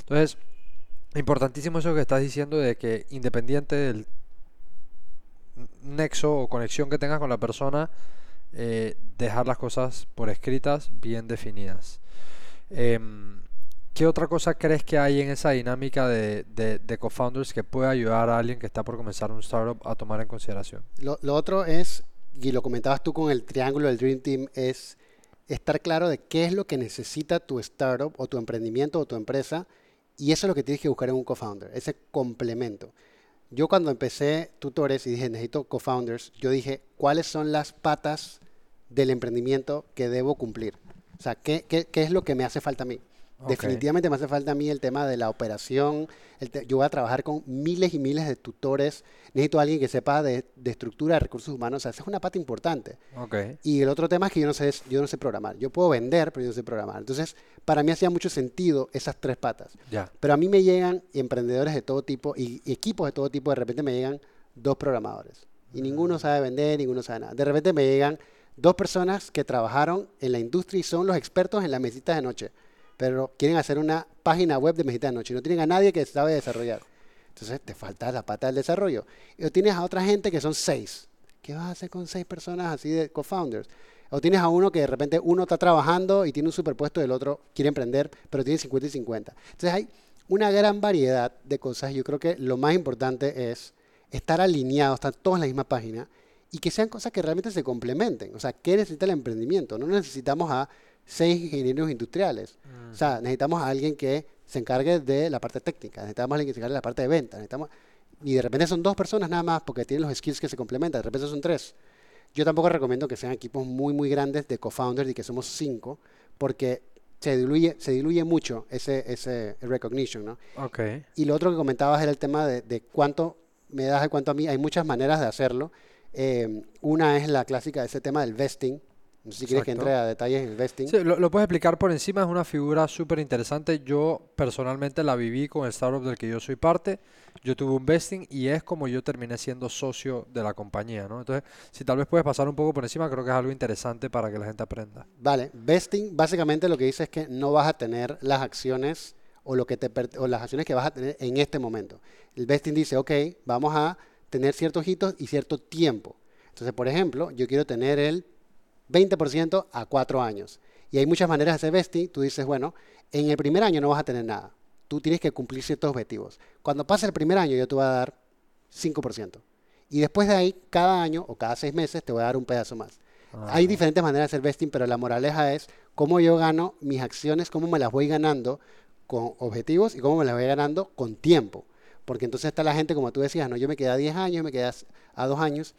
Entonces, importantísimo eso que estás diciendo de que independiente del nexo o conexión que tengas con la persona, eh, dejar las cosas por escritas bien definidas. Em, ¿Qué otra cosa crees que hay en esa dinámica de, de, co-founders que puede ayudar a alguien que está por comenzar un startup a tomar en consideración? Lo, lo, otro es, y lo comentabas tú con el triángulo del Dream Team, es estar claro de qué es lo que necesita tu startup o tu emprendimiento o tu empresa, y eso es lo que tienes que buscar en un co-founder, ese complemento. Yo cuando empecé tutores y dije, necesito co-founders, yo dije, ¿cuáles son las patas del emprendimiento que debo cumplir? O sea, ¿qué, qué, qué es lo que me hace falta a mí? Definitivamente me hace falta a mí el tema de la operación. yo voy a trabajar con miles y miles de tutores. Necesito a alguien que sepa de, estructura de recursos humanos. O sea, esa es una pata importante. Y el otro tema es que yo no, sé, yo no sé programar. Yo puedo vender, pero yo no sé programar. Entonces, para mí hacía mucho sentido esas tres patas. Pero a mí me llegan emprendedores de todo tipo y, equipos de todo tipo. De repente me llegan dos programadores. Y ninguno sabe vender, ninguno sabe nada. De repente me llegan dos personas que trabajaron en la industria y son los expertos en las mesitas de noche pero quieren hacer una página web de Mexicana Noche y no tienen a nadie que sabe desarrollar. Entonces te falta la pata del desarrollo. Y tienes a otra gente que son seis. ¿Qué vas a hacer con seis personas así de co-founders? O tienes a uno que de repente uno está trabajando y tiene un superpuesto y el otro quiere emprender, pero tiene 50 y 50. Entonces hay una gran variedad de cosas. Yo creo que lo más importante es estar alineados, estar todos en la misma página y que sean cosas que realmente se complementen. O sea, ¿qué necesita el emprendimiento? No necesitamos a seis ingenieros industriales. O sea, necesitamos a alguien que se encargue de la parte técnica, necesitamos a alguien que se encargue de la parte de venta, necesitamos... Y de repente son dos personas nada más porque tienen los skills que se complementan, de repente son tres. Yo tampoco recomiendo que sean equipos muy, muy grandes de co-founders y que somos cinco, porque se diluye, se diluye mucho ese, ese recognition, ¿no? Okay. Y lo otro que comentabas era el tema de, de cuánto me das y cuánto a mí. Hay muchas maneras de hacerlo. Eh, una es la clásica, ese tema del vesting. No sé si quieres que entre a detalles en el vesting. Sí, lo, lo puedes explicar por encima, es una figura súper interesante. Yo personalmente la viví con el startup del que yo soy parte. Yo tuve un vesting y es como yo terminé siendo socio de la compañía, ¿no? Entonces, si tal vez puedes pasar un poco por encima, creo que es algo interesante para que la gente aprenda. Vale, vesting básicamente lo que dice es que no vas a tener las acciones o, lo que te, o las acciones que vas a tener en este momento. El vesting dice, ok, vamos a tener ciertos hitos y cierto tiempo. Entonces, por ejemplo, yo quiero tener el 20% a cuatro años. Y hay muchas maneras de hacer vesting. Tú dices, bueno, en el primer año no vas a tener nada. Tú tienes que cumplir ciertos objetivos. Cuando pase el primer año, yo te voy a dar 5%. Y después de ahí, cada año o cada seis meses, te voy a dar un pedazo más. Hay diferentes maneras de hacer vesting, pero la moraleja es cómo yo gano mis acciones, cómo me las voy ganando con objetivos y cómo me las voy ganando con tiempo. Porque entonces está la gente, como tú decías, no, yo me quedé a 10 años, me quedé a 2 años.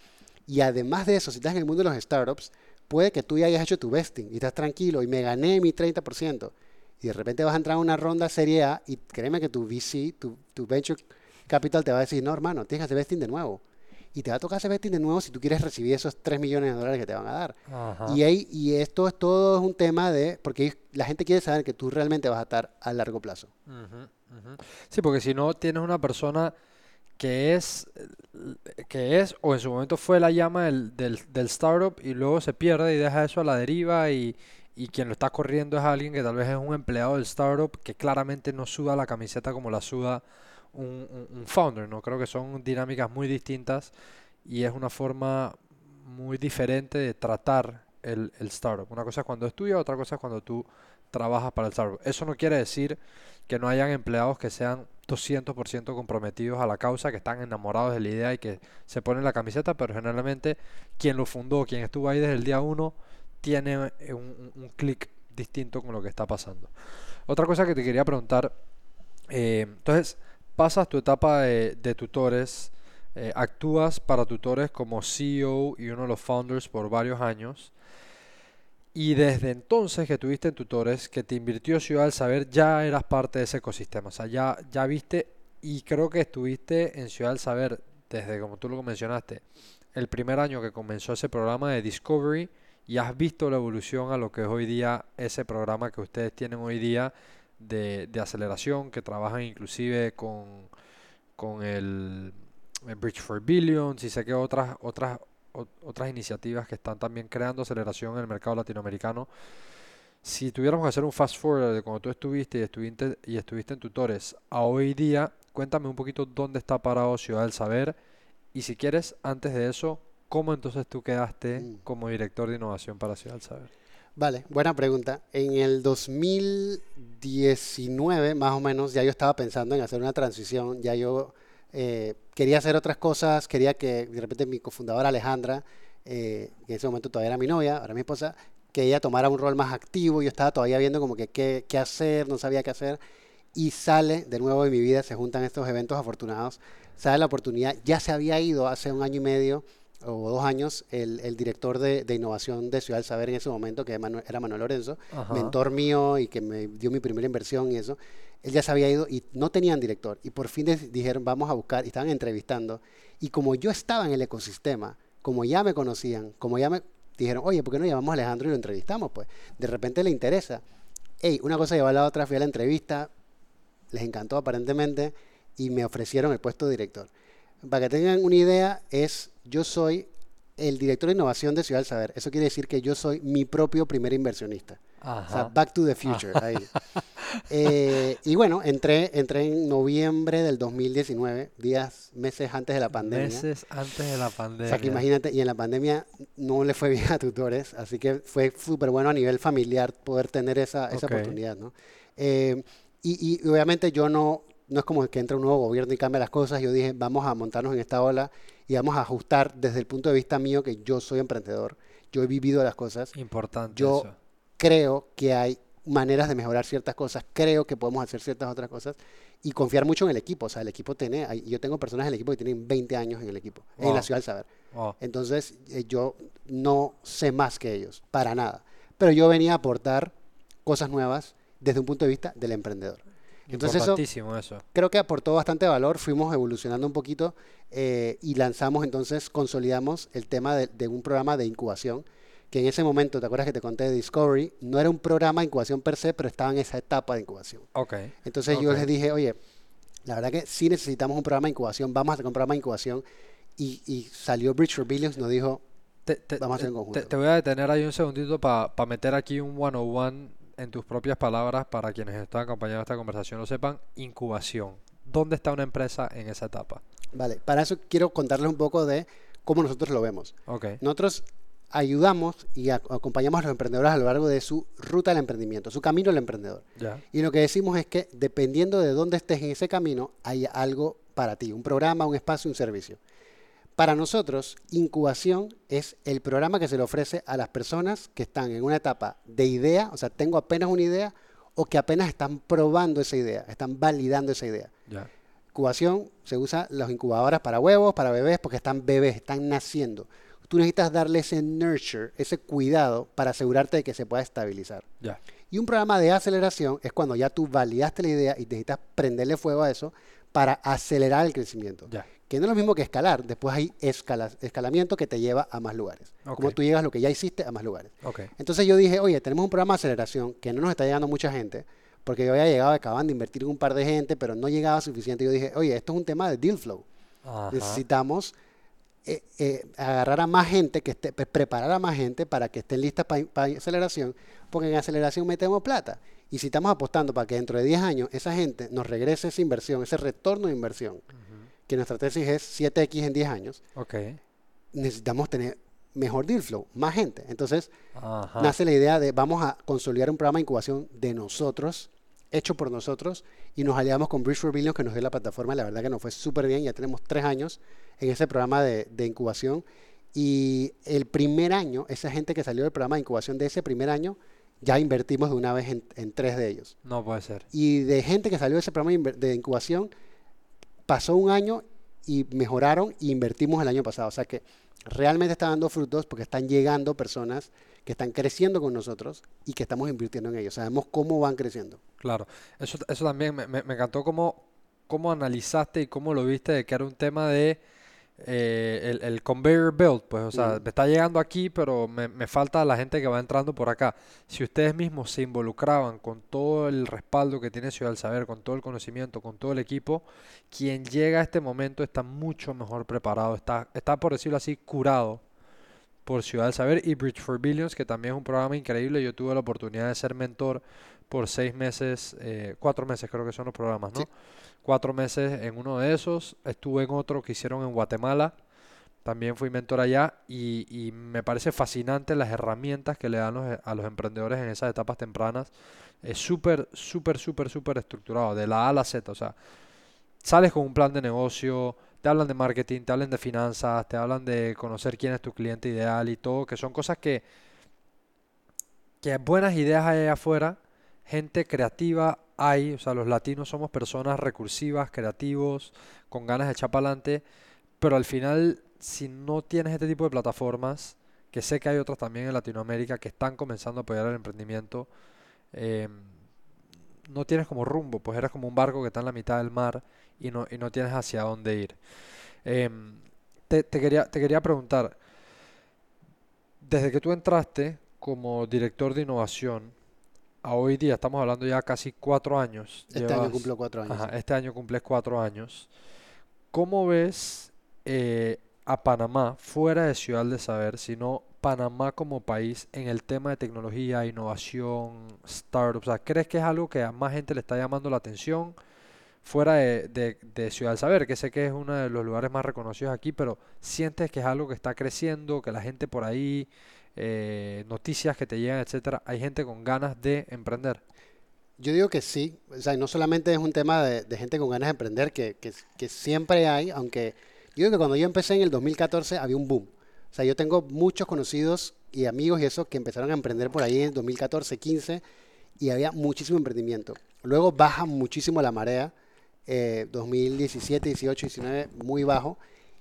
Y además de eso, si estás en el mundo de los startups, puede que tú ya hayas hecho tu vesting y estás tranquilo y me gané mi 30%. Y de repente vas a entrar a una ronda serie A y créeme que tu VC, tu, tu Venture Capital te va a decir, no hermano, tienes que hacer vesting de nuevo. Y te va a tocar hacer vesting de nuevo si tú quieres recibir esos 3 millones de dólares que te van a dar. Y, ahí, y esto es todo es un tema de, porque la gente quiere saber que tú realmente vas a estar a largo plazo. Sí, porque si no tienes una persona que es, que es o en su momento fue la llama del, del, del, startup y luego se pierde y deja eso a la deriva y, y, quien lo está corriendo es alguien que tal vez es un empleado del startup que claramente no suda la camiseta como la suda un, un, founder, ¿no? Creo que son dinámicas muy distintas y es una forma muy diferente de tratar el, el startup. Una cosa es cuando es tuya, otra cosa es cuando tú trabajas para el startup. Eso no quiere decir que no hayan empleados que sean 200% comprometidos a la causa, que están enamorados de la idea y que se ponen la camiseta, pero generalmente quien lo fundó, quien estuvo ahí desde el día uno, tiene eh, un, clic distinto con lo que está pasando. Otra cosa que te quería preguntar, eh, entonces, pasas tu etapa de, de tutores, eh, actúas para tutores como CEO y uno de los founders por varios años. Y desde entonces que tuviste tutores, que te invirtió Ciudad del Saber, ya eras parte de ese ecosistema. O sea, ya, ya viste y creo que estuviste en Ciudad del Saber desde, como tú lo mencionaste, el primer año que comenzó ese programa de Discovery y has visto la evolución a lo que es hoy día ese programa que ustedes tienen hoy día de, de aceleración, que trabajan inclusive con, con el, el Bridge for Billions y sé que otras, otras otras iniciativas que están también creando aceleración en el mercado latinoamericano. Si tuviéramos que hacer un fast forward de cuando tú estuviste y estuviste, y estuviste en tutores a hoy día, cuéntame un poquito dónde está parado Ciudad del Saber y si quieres, antes de eso, ¿cómo entonces tú quedaste mm. como director de innovación para Ciudad del Saber? Vale, buena pregunta. En el 2019, más o menos, ya yo estaba pensando en hacer una transición, ya yo eh, quería hacer otras cosas, quería que de repente mi cofundadora Alejandra, eh, que en ese momento todavía era mi novia, ahora mi esposa, que ella tomara un rol más activo. Yo estaba todavía viendo como que qué, qué hacer, no sabía qué hacer. Y sale de nuevo en mi vida, se juntan estos eventos afortunados, sale la oportunidad, ya se había ido hace un año y medio o dos años el, el director de, de, innovación de Ciudad del Saber en ese momento, que era Manuel Lorenzo, Ajá. mentor mío y que me dio mi primera inversión y eso él ya se había ido y no tenían director. Y por fin dijeron, vamos a buscar, y estaban entrevistando. Y como yo estaba en el ecosistema, como ya me conocían, como ya me dijeron, oye, ¿por qué no llamamos a Alejandro y lo entrevistamos? Pues de repente le interesa. Hey, una cosa lleva a la otra, fui a la entrevista, les encantó aparentemente y me ofrecieron el puesto de director. Para que tengan una idea, es yo soy el director de innovación de Ciudad del Saber. Eso quiere decir que yo soy mi propio primer inversionista. O sea, back to the future. Ahí. Eh, y bueno, entré, entré en noviembre del 2019, días, meses antes de la pandemia. Meses antes de la pandemia. O sea, que imagínate, y en la pandemia no le fue bien a tutores, así que fue súper bueno a nivel familiar poder tener esa, esa okay. oportunidad, ¿no? Eh, Y, y obviamente yo no, no es como que entra un nuevo gobierno y cambia las cosas. Yo dije, vamos a montarnos en esta ola y vamos a ajustar desde el punto de vista mío, que yo soy emprendedor, yo he vivido las cosas. Importante. Yo creo que hay maneras de mejorar ciertas cosas, creo que podemos hacer ciertas otras cosas y confiar mucho en el equipo. O sea, el equipo tiene, yo tengo personas en el equipo que tienen 20 años en el equipo, en la ciudad del saber. Entonces, eh, yo no sé más que ellos, para nada. Pero yo venía a aportar cosas nuevas desde un punto de vista del emprendedor. Entonces eso, eso, creo que aportó bastante valor, fuimos evolucionando un poquito eh, y lanzamos entonces, consolidamos el tema de, un programa de incubación, que en ese momento, ¿te acuerdas que te conté de Discovery? No era un programa de incubación per se, pero estaba en esa etapa de incubación. Okay. Entonces yo les dije, oye, la verdad que sí necesitamos un programa de incubación, vamos a hacer un programa de incubación y, salió Bridge for Billions, nos dijo, vamos a hacer en conjunto. Te, voy a detener ahí un segundito para meter aquí un one-on-one en tus propias palabras, para quienes están acompañando esta conversación lo sepan, incubación. ¿Dónde está una empresa en esa etapa? Vale, para eso quiero contarles un poco de cómo nosotros lo vemos. Okay. Nosotros ayudamos y acompañamos a los emprendedores a lo largo de su ruta del emprendimiento, su camino al emprendedor. Y lo que decimos es que dependiendo de dónde estés en ese camino, hay algo para ti, un programa, un espacio, un servicio. Para nosotros, incubación es el programa que se le ofrece a las personas que están en una etapa de idea, o sea, tengo apenas una idea, o que apenas están probando esa idea, están validando esa idea. Incubación se usa las incubadoras para huevos, para bebés, porque están bebés, están naciendo. Tú necesitas darle ese nurture, ese cuidado para asegurarte de que se pueda estabilizar. Y un programa de aceleración es cuando ya tú validaste la idea y necesitas prenderle fuego a eso para acelerar el crecimiento que no es lo mismo que escalar. Después hay escalamiento que te lleva a más lugares. Como tú llegas a lo que ya hiciste a más lugares. Entonces yo dije, oye, tenemos un programa de aceleración que no nos está llegando mucha gente, porque yo había llegado, acaban de invertir en un par de gente, pero no llegaba suficiente. Yo dije, oye, esto es un tema de deal flow. Necesitamos eh, eh, agarrar a más gente, que esté, preparar a más gente para que estén listas para aceleración, porque en aceleración metemos plata. Y si estamos apostando para que dentro de 10 años esa gente nos regrese esa inversión, ese retorno de inversión, que nuestra tesis es 7X en 10 años, necesitamos tener mejor deal flow, más gente. Entonces, nace la idea de vamos a consolidar un programa de incubación de nosotros, hecho por nosotros, y nos aliamos con Bridge for Billions, que nos dio la plataforma. La verdad que nos fue súper bien, ya tenemos tres años en ese programa de, incubación. Y el primer año, esa gente que salió del programa de incubación de ese primer año, ya invertimos de una vez en, en tres de ellos. No puede ser. Y de gente que salió de ese programa de incubación, pasó un año y mejoraron e invertimos el año pasado. O sea que realmente está dando frutos porque están llegando personas que están creciendo con nosotros y que estamos invirtiendo en ellos. Sabemos cómo van creciendo. Claro, eso, eso también me, me, me encantó cómo, cómo analizaste y cómo lo viste de que era un tema de eh, el, el, conveyor belt, pues, o sea, me está llegando aquí, pero me, me, falta la gente que va entrando por acá. Si ustedes mismos se involucraban con todo el respaldo que tiene Ciudad del Saber, con todo el conocimiento, con todo el equipo, quien llega a este momento está mucho mejor preparado, está, está por decirlo así, curado por Ciudad del Saber y Bridge for Billions, que también es un programa increíble. Yo tuve la oportunidad de ser mentor por seis meses, eh, cuatro meses creo que son los programas, ¿no? cuatro meses en uno de esos, estuve en otro que hicieron en Guatemala, también fui mentor allá y, me parece fascinante las herramientas que le dan a los emprendedores en esas etapas tempranas. Es súper, súper, súper, súper estructurado, de la A a la Z, o sea, sales con un plan de negocio, te hablan de marketing, te hablan de finanzas, te hablan de conocer quién es tu cliente ideal y todo, que son cosas que, que buenas ideas hay afuera, gente creativa hay, o sea, los latinos somos personas recursivas, creativos, con ganas de echar para adelante, pero al final, si no tienes este tipo de plataformas, que sé que hay otras también en Latinoamérica que están comenzando a apoyar el emprendimiento, em, no tienes como rumbo, pues eres como un barco que está en la mitad del mar y no, y no tienes hacia dónde ir. Em, te, quería, te quería preguntar, desde que tú entraste como director de innovación, a hoy día, estamos hablando ya casi cuatro años. Este año cumple cuatro años. este año cumples cuatro años. ¿Cómo ves eh, a Panamá fuera de Ciudad de Saber, sino Panamá como país en el tema de tecnología, innovación, startups? O sea, ¿crees que es algo que a más gente le está llamando la atención fuera de, de Ciudad del Saber? Que sé que es uno de los lugares más reconocidos aquí, pero ¿sientes que es algo que está creciendo, que la gente por ahí eh, noticias que te llegan, etcétera, hay gente con ganas de emprender. Yo digo que sí, o sea, no solamente es un tema de, gente con ganas de emprender, que, siempre hay, aunque yo digo que cuando yo empecé en el 2014 había un boom. O sea, yo tengo muchos conocidos y amigos y eso que empezaron a emprender por ahí en 2014, 15 y había muchísimo emprendimiento. Luego baja muchísimo la marea, 2017, 18, 19, muy bajo.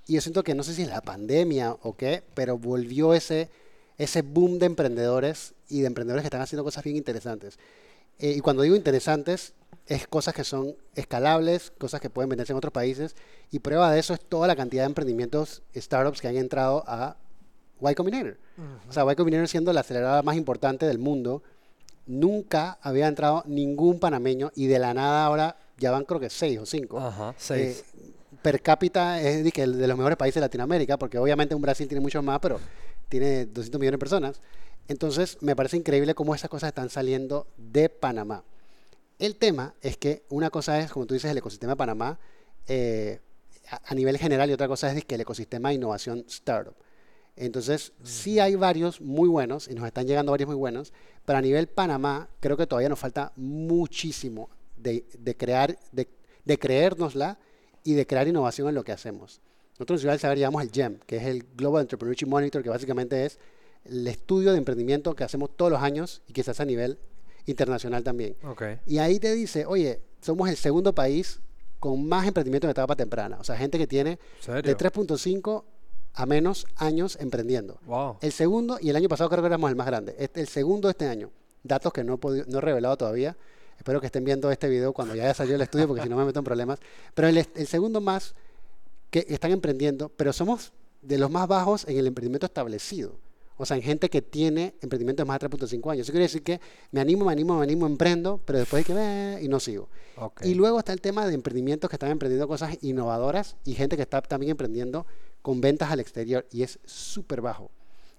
Y yo siento que no sé si es la pandemia o qué, pero volvió ese, ese boom de emprendedores y de emprendedores que están haciendo cosas bien interesantes. Eh, y cuando digo interesantes, es cosas que son escalables, cosas que pueden venderse en otros países. Y prueba de eso es toda la cantidad de emprendimientos, startups que han entrado a Y Combinator. O sea, Y Combinator siendo la aceleradora más importante del mundo, nunca había entrado ningún panameño y de la nada ahora ya van creo que seis o cinco. Ajá, seis. Eh, per cápita es de, de los mejores países de Latinoamérica, porque obviamente un Brasil tiene muchos más, pero tiene 200 millones de personas. Entonces, me parece increíble cómo esas cosas están saliendo de Panamá. El tema es que una cosa es, como tú dices, el ecosistema de Panamá eh, a, nivel general y otra cosa es que el ecosistema de innovación startup. Entonces, sí hay varios muy buenos y nos están llegando varios muy buenos, pero a nivel Panamá creo que todavía nos falta muchísimo de, crear, de, de, creérnosla y de crear innovación en lo que hacemos. Nosotros en Ciudad del Saber llamamos el GEM, que es el Global Entrepreneurship Monitor, que básicamente es el estudio de emprendimiento que hacemos todos los años y que se hace a nivel internacional también. Y ahí te dice, oye, somos el segundo país con más emprendimiento en etapa temprana. O sea, gente que tiene de 3.5 a menos años emprendiendo. El segundo, y el año pasado creo que éramos el más grande. Este, el segundo este año. Datos que no he, podido, no he revelado todavía. Espero que estén viendo este video cuando ya haya salido el estudio, porque si no me meto en problemas. Pero el, el segundo más que están emprendiendo, pero somos de los más bajos en el emprendimiento establecido. O sea, en gente que tiene emprendimientos más de 3.5 años. Eso quiere decir que me animo, me animo, me animo, emprendo, pero después de que ve y no sigo. Y luego está el tema de emprendimientos que están emprendiendo cosas innovadoras y gente que está también emprendiendo con ventas al exterior y es súper bajo.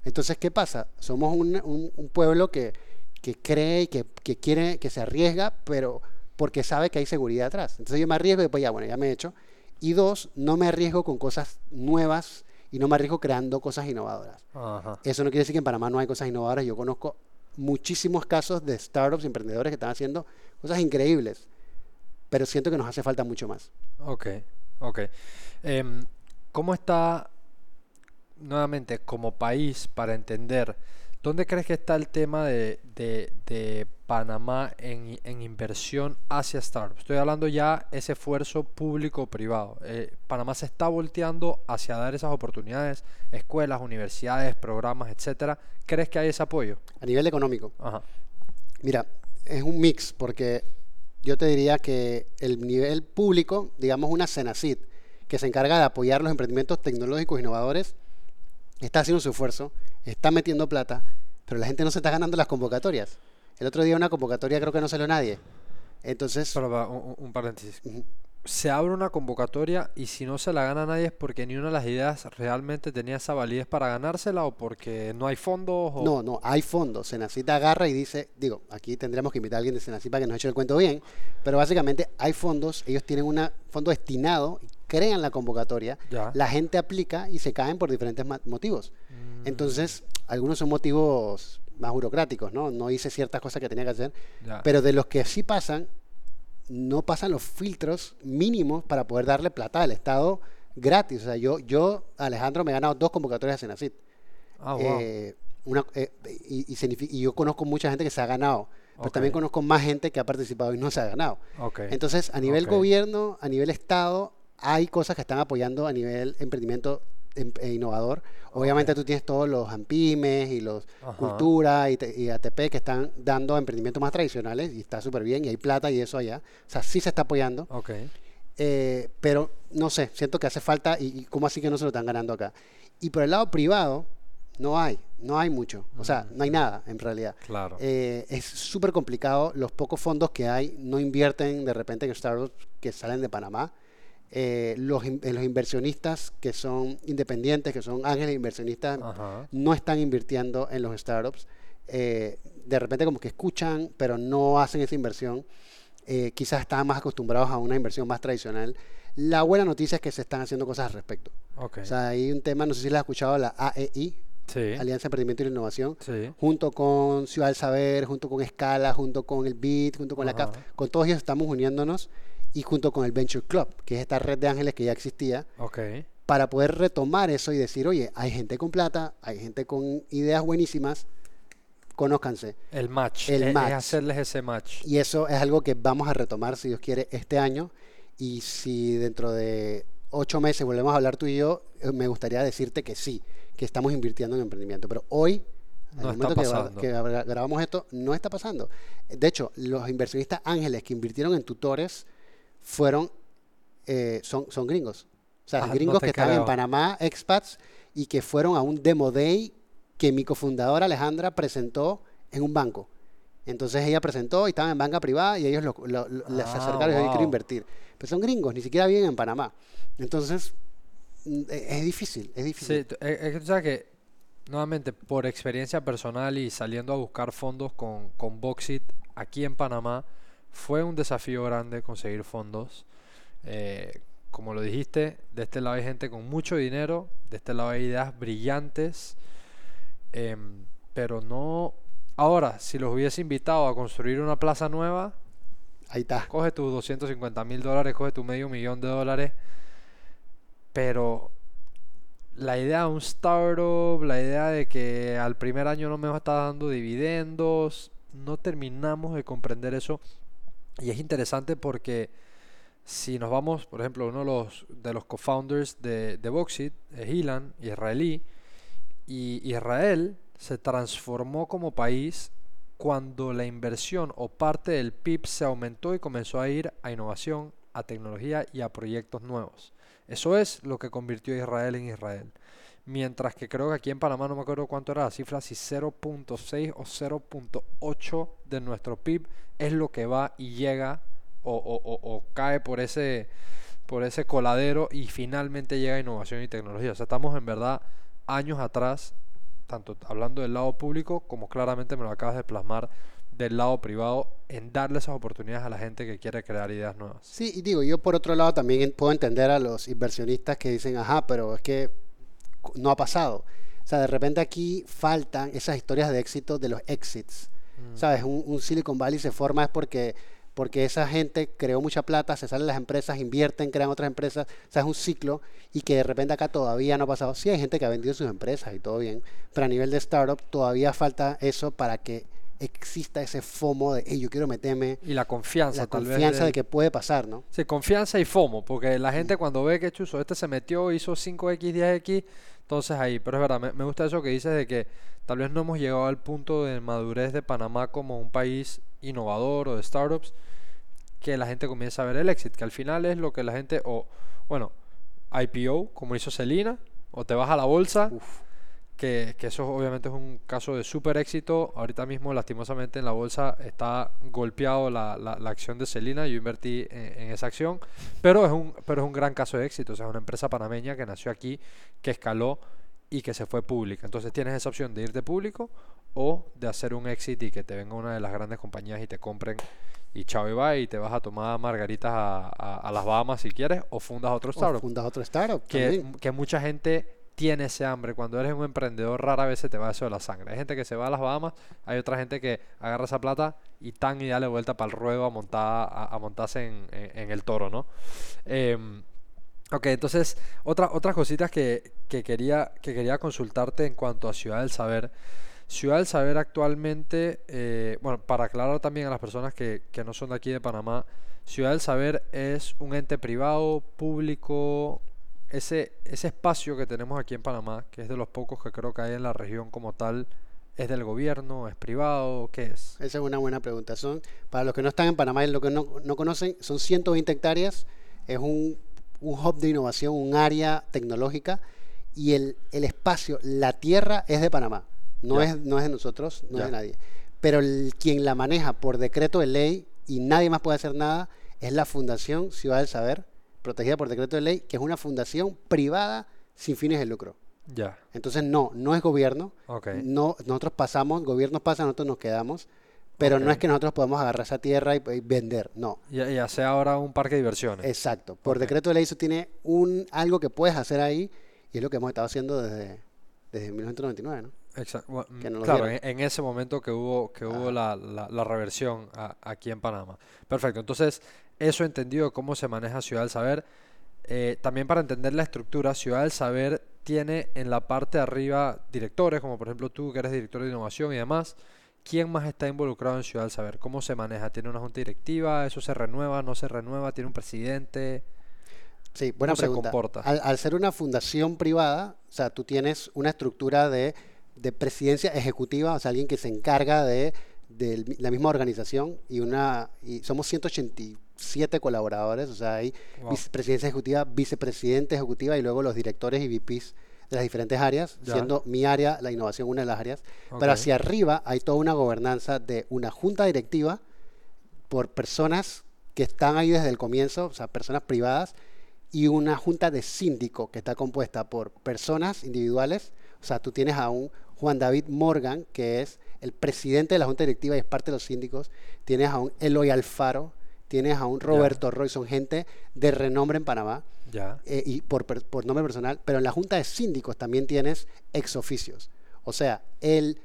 Entonces, ¿qué pasa? Somos un, pueblo que, que cree y que, que, quiere, que se arriesga, pero porque sabe que hay seguridad atrás. Entonces yo me arriesgo y después ya, bueno, ya me he hecho. Y dos, no me arriesgo con cosas nuevas y no me arriesgo creando cosas innovadoras. Eso no quiere decir que en Panamá no hay cosas innovadoras. Yo conozco muchísimos casos de startups, emprendedores que están haciendo cosas increíbles, pero siento que nos hace falta mucho más. Ok, ok. Em, ¿Cómo está, nuevamente, como país, para entender ¿Dónde crees que está el tema de, Panamá en, inversión hacia startups? Estoy hablando ya ese esfuerzo público-privado. Eh, Panamá se está volteando hacia dar esas oportunidades, escuelas, universidades, programas, etcétera. ¿Crees que hay ese apoyo? A nivel económico. Ajá. Mira, es un mix, porque yo te diría que el nivel público, digamos una Senacid, que se encarga de apoyar los emprendimientos tecnológicos innovadores, está haciendo su esfuerzo, está metiendo plata, pero la gente no se está ganando las convocatorias. El otro día una convocatoria creo que no salió nadie. Entonces... un, un, paréntesis. Se abre una convocatoria y si no se la gana nadie es porque ni una de las ideas realmente tenía esa validez para ganársela o porque no hay fondos. No, no, hay fondos. Senacita agarra y dice, digo, aquí tendríamos que invitar a alguien de Senacita para que nos eche el cuento bien, pero básicamente hay fondos, ellos tienen un fondo destinado crean la convocatoria, la gente aplica y se caen por diferentes motivos. Mm. Entonces, algunos son motivos más burocráticos, ¿no? No hice ciertas cosas que tenía que hacer, pero de los que sí pasan, no pasan los filtros mínimos para poder darle plata al Estado gratis. O sea, yo, yo Alejandro, me he ganado dos convocatorias de Senacit. Ah, eh, eh, y, yo conozco mucha gente que se ha ganado, pero también conozco más gente que ha participado y no se ha ganado. Entonces, a nivel gobierno, a nivel Estado, hay cosas que están apoyando a nivel emprendimiento em, e innovador. Obviamente tú tienes todos los AMPIMES y los Cultura y, ATP que están dando emprendimientos más tradicionales y está súper bien y hay plata y eso allá. O sea, sí se está apoyando. Eh, pero no sé, siento que hace falta y, cómo así que no se lo están ganando acá. Y por el lado privado, no hay, no hay mucho. O sea, no hay nada en realidad. Claro. Eh, es súper complicado. Los pocos fondos que hay no invierten de repente en startups que salen de Panamá. Eh, los, los, inversionistas que son independientes, que son ángeles inversionistas, no están invirtiendo en los startups. Eh, de repente como que escuchan, pero no hacen esa inversión. Eh, quizás están más acostumbrados a una inversión más tradicional. La buena noticia es que se están haciendo cosas al respecto. O sea, hay un tema, no sé si le has escuchado, la AEI, Alianza de Emprendimiento y Innovación, sí. junto con Ciudad del Saber, junto con Escala, junto con el BIT, junto con la CAF, con todos ellos estamos uniéndonos y junto con el Venture Club, que es esta red de ángeles que ya existía, okay. para poder retomar eso y decir, oye, hay gente con plata, hay gente con ideas buenísimas, conózcanse. El match, el es, match. hacerles ese match. Y eso es algo que vamos a retomar, si Dios quiere, este año. Y si dentro de ocho meses volvemos a hablar tú y yo, eh, me gustaría decirte que sí, que estamos invirtiendo en emprendimiento. Pero hoy, en no el momento que, que, grabamos esto, no está pasando. De hecho, los inversionistas ángeles que invirtieron en tutores fueron, eh, son, son gringos. O sea, gringos que están en Panamá, expats, y que fueron a un demo day que mi cofundadora Alejandra presentó en un banco. Entonces ella presentó y estaban en banca privada y ellos les ah, acercaron y dijeron, quiero invertir. Pero son gringos, ni siquiera viven en Panamá. Entonces, mm, e, es difícil, es difícil. Sí, es que tú sabes que, nuevamente, por experiencia personal y saliendo a buscar fondos con, con Boxit aquí en Panamá, fue un desafío grande conseguir fondos. Eh, como lo dijiste, de este lado hay gente con mucho dinero, de este lado hay ideas brillantes Em, pero no. Ahora, si los hubiese invitado a construir una plaza nueva, ahí está. Coge tus 250 mil dólares, coge tu medio millón de dólares. Pero la idea de un startup, la idea de que al primer año no me va a estar dando dividendos, no terminamos de comprender eso. Y es interesante porque si nos vamos, por ejemplo, uno de los, de los co-founders de, de Boxit, es Ilan, israelí, y Israel se transformó como país cuando la inversión o parte del PIB se aumentó y comenzó a ir a innovación, a tecnología y a proyectos nuevos. Eso es lo que convirtió a Israel en Israel. Mientras que creo que aquí en Panamá no me acuerdo cuánto era la cifra, si 0.6 o 0.8 de nuestro PIB es lo que va y llega o, o, cae por ese, por ese coladero y finalmente llega innovación y tecnología. O sea, estamos en verdad años atrás, tanto hablando del lado público como claramente me lo acabas de plasmar del lado privado en darle esas oportunidades a la gente que quiere crear ideas nuevas. Sí, y digo, yo por otro lado también puedo entender a los inversionistas que dicen, ajá, pero es que no ha pasado. O sea, de repente aquí faltan esas historias de éxito de los exits. Mm. ¿Sabes? Un, un Silicon Valley se forma es porque porque esa gente creó mucha plata, se salen las empresas, invierten, crean otras empresas, o sea, es un ciclo y que de repente acá todavía no ha pasado. Sí, hay gente que ha vendido sus empresas y todo bien, pero a nivel de startup todavía falta eso para que exista ese FOMO de, hey, yo quiero meterme. Y la confianza, la confianza de... que puede pasar, ¿no? Sí, confianza y FOMO, porque la gente cuando ve que Chuso, este se metió, hizo 5X, 10X, entonces ahí, pero es verdad, me, me, gusta eso que dices de que tal vez no hemos llegado al punto de madurez de Panamá como un país innovador o de startups, que la gente comienza a ver el exit, que al final es lo que la gente, o bueno, IPO, como hizo Celina, o te vas a la bolsa, Que, que, eso obviamente es un caso de súper éxito. Ahorita mismo, lastimosamente, en la bolsa está golpeado la, la, acción de Celina. Yo invertí en, esa acción, pero es, un, pero es un gran caso de éxito. O sea, es una empresa panameña que nació aquí, que escaló y que se fue pública. Entonces tienes esa opción de irte público o de hacer un exit y que te venga una de las grandes compañías y te compren y chao y bye y te vas a tomar margaritas a, las Bahamas si quieres o fundas otro startup. fundas otro startup. Que, que mucha gente tiene ese hambre. Cuando eres un emprendedor rara vez se te va eso de la sangre. Hay gente que se va a las Bahamas, hay otra gente que agarra esa plata y tan y dale vuelta para el ruedo a, montar, a, montarse en, el toro, ¿no? Em, ok, entonces otra, otras cositas que, que, quería, que quería consultarte en cuanto a Ciudad del Saber. Ciudad del Saber actualmente, eh, bueno, para aclarar también a las personas que, no son de aquí de Panamá, Ciudad del Saber es un ente privado, público, ese, ese espacio que tenemos aquí en Panamá, que es de los pocos que creo que hay en la región como tal, ¿Es del gobierno? ¿Es privado? ¿Qué es? Esa es una buena pregunta. Son, para los que no están en Panamá y los que no, no conocen, son 120 hectáreas. Es un, un, hub de innovación, un área tecnológica. Y el, el espacio, la tierra es de Panamá. No, es, no es de nosotros, no es de nadie. Pero el, quien la maneja por decreto de ley y nadie más puede hacer nada es la Fundación Ciudad del Saber, protegida por decreto de ley, que es una fundación privada sin fines de lucro. Ya. Entonces, no, no es gobierno. No, nosotros pasamos, gobiernos pasan, nosotros nos quedamos. Pero no es que nosotros podamos agarrar esa tierra y, vender, no. Y, y hacer ahora un parque de diversiones. Exacto. Por decreto de ley eso tiene un algo que puedes hacer ahí y es lo que hemos estado haciendo desde, desde 1999, ¿no? Exacto. claro, en, ese momento que hubo, que hubo la, la, reversión aquí en Panamá. Perfecto. Entonces, eso entendido cómo se maneja Ciudad del Saber. Eh, también para entender la estructura, Ciudad del Saber tiene en la parte de arriba directores, como por ejemplo tú que eres director de innovación y demás. ¿Quién más está involucrado en Ciudad del Saber? ¿Cómo se maneja? ¿Tiene una junta directiva? ¿Eso se renueva? ¿No se renueva? ¿Tiene un presidente? Sí, buena pregunta. Se comporta? Al, ser una fundación privada, o sea, tú tienes una estructura de, de presidencia ejecutiva, o sea, alguien que se encarga de, de la misma organización y una y somos 187 colaboradores, o sea, hay presidencia ejecutiva, vicepresidente ejecutiva y luego los directores y VPs de las diferentes áreas, siendo mi área, la innovación, una de las áreas. Pero hacia arriba hay toda una gobernanza de una junta directiva por personas que están ahí desde el comienzo, o sea, personas privadas, y una junta de síndico que está compuesta por personas individuales. O sea, tú tienes a un Juan David Morgan, que es el presidente de la junta directiva y es parte de los síndicos. Tienes a un Eloy Alfaro, tienes a un Roberto Roy, son gente de renombre en Panamá. Ya. Eh, y por, por, nombre personal, pero en la junta de síndicos también tienes ex oficios. O sea, el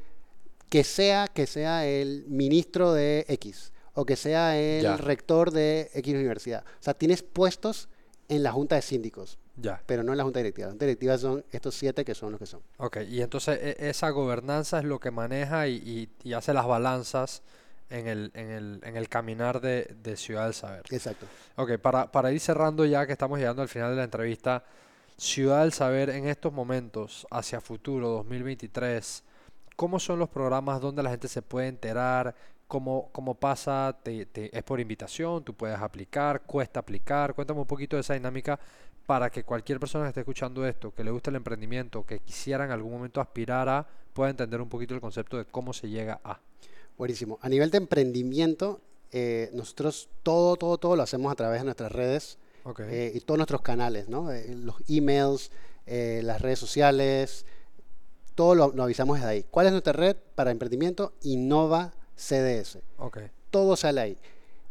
que sea que sea el ministro de X o que sea el rector de X universidad. O sea, tienes puestos en la junta de síndicos. Ya. Pero no en la junta directiva. La junta directiva son estos siete que son los que son. Ok, y entonces e, esa gobernanza es lo que maneja y, hace las balanzas en el, en el, en el caminar de, Ciudad del Saber. Exacto. Ok, para, para ir cerrando ya que estamos llegando al final de la entrevista, Ciudad del Saber en estos momentos, hacia futuro, 2023, ¿cómo son los programas donde la gente se puede enterar? ¿Cómo, cómo pasa? Te, ¿Es por invitación? ¿Tú puedes aplicar? ¿Cuesta aplicar? Cuéntame un poquito de esa dinámica para que cualquier persona que esté escuchando esto, que le guste el emprendimiento, que quisiera en algún momento aspirar a, pueda entender un poquito el concepto de cómo se llega a. Buenísimo. A nivel de emprendimiento, eh, nosotros todo, todo, todo lo hacemos a través de nuestras redes eh, y todos nuestros canales, ¿no? Eh, los emails, las redes sociales, todo lo, lo, avisamos desde ahí. ¿Cuál es nuestra red para emprendimiento? Innova CDS. Okay. Todo sale ahí.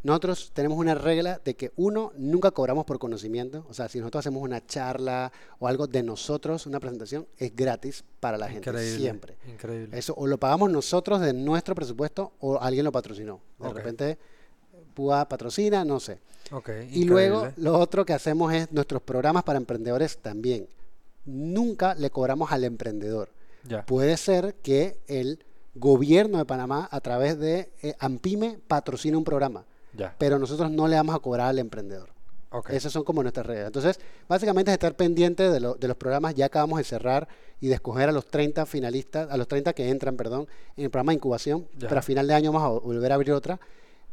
Nosotros tenemos una regla de que uno, nunca cobramos por conocimiento. O sea, si nosotros hacemos una charla o algo de nosotros, una presentación, es gratis para la gente. Siempre. Increíble. Eso o lo pagamos nosotros de nuestro presupuesto o alguien lo patrocinó. De repente, PUA patrocina, no sé. Okay, y luego, lo otro que hacemos es nuestros programas para emprendedores también. Nunca le cobramos al emprendedor. Ya. Puede ser que el gobierno de Panamá, a través de eh, Ampime, patrocine un programa. Pero nosotros no le vamos a cobrar al emprendedor. Esas son como nuestras reglas. Entonces, básicamente es estar pendiente de, de, los programas. Ya acabamos de cerrar y de escoger a los 30 finalistas, a los 30 que entran, perdón, en el programa de incubación. Para final de año vamos a volver a abrir otra.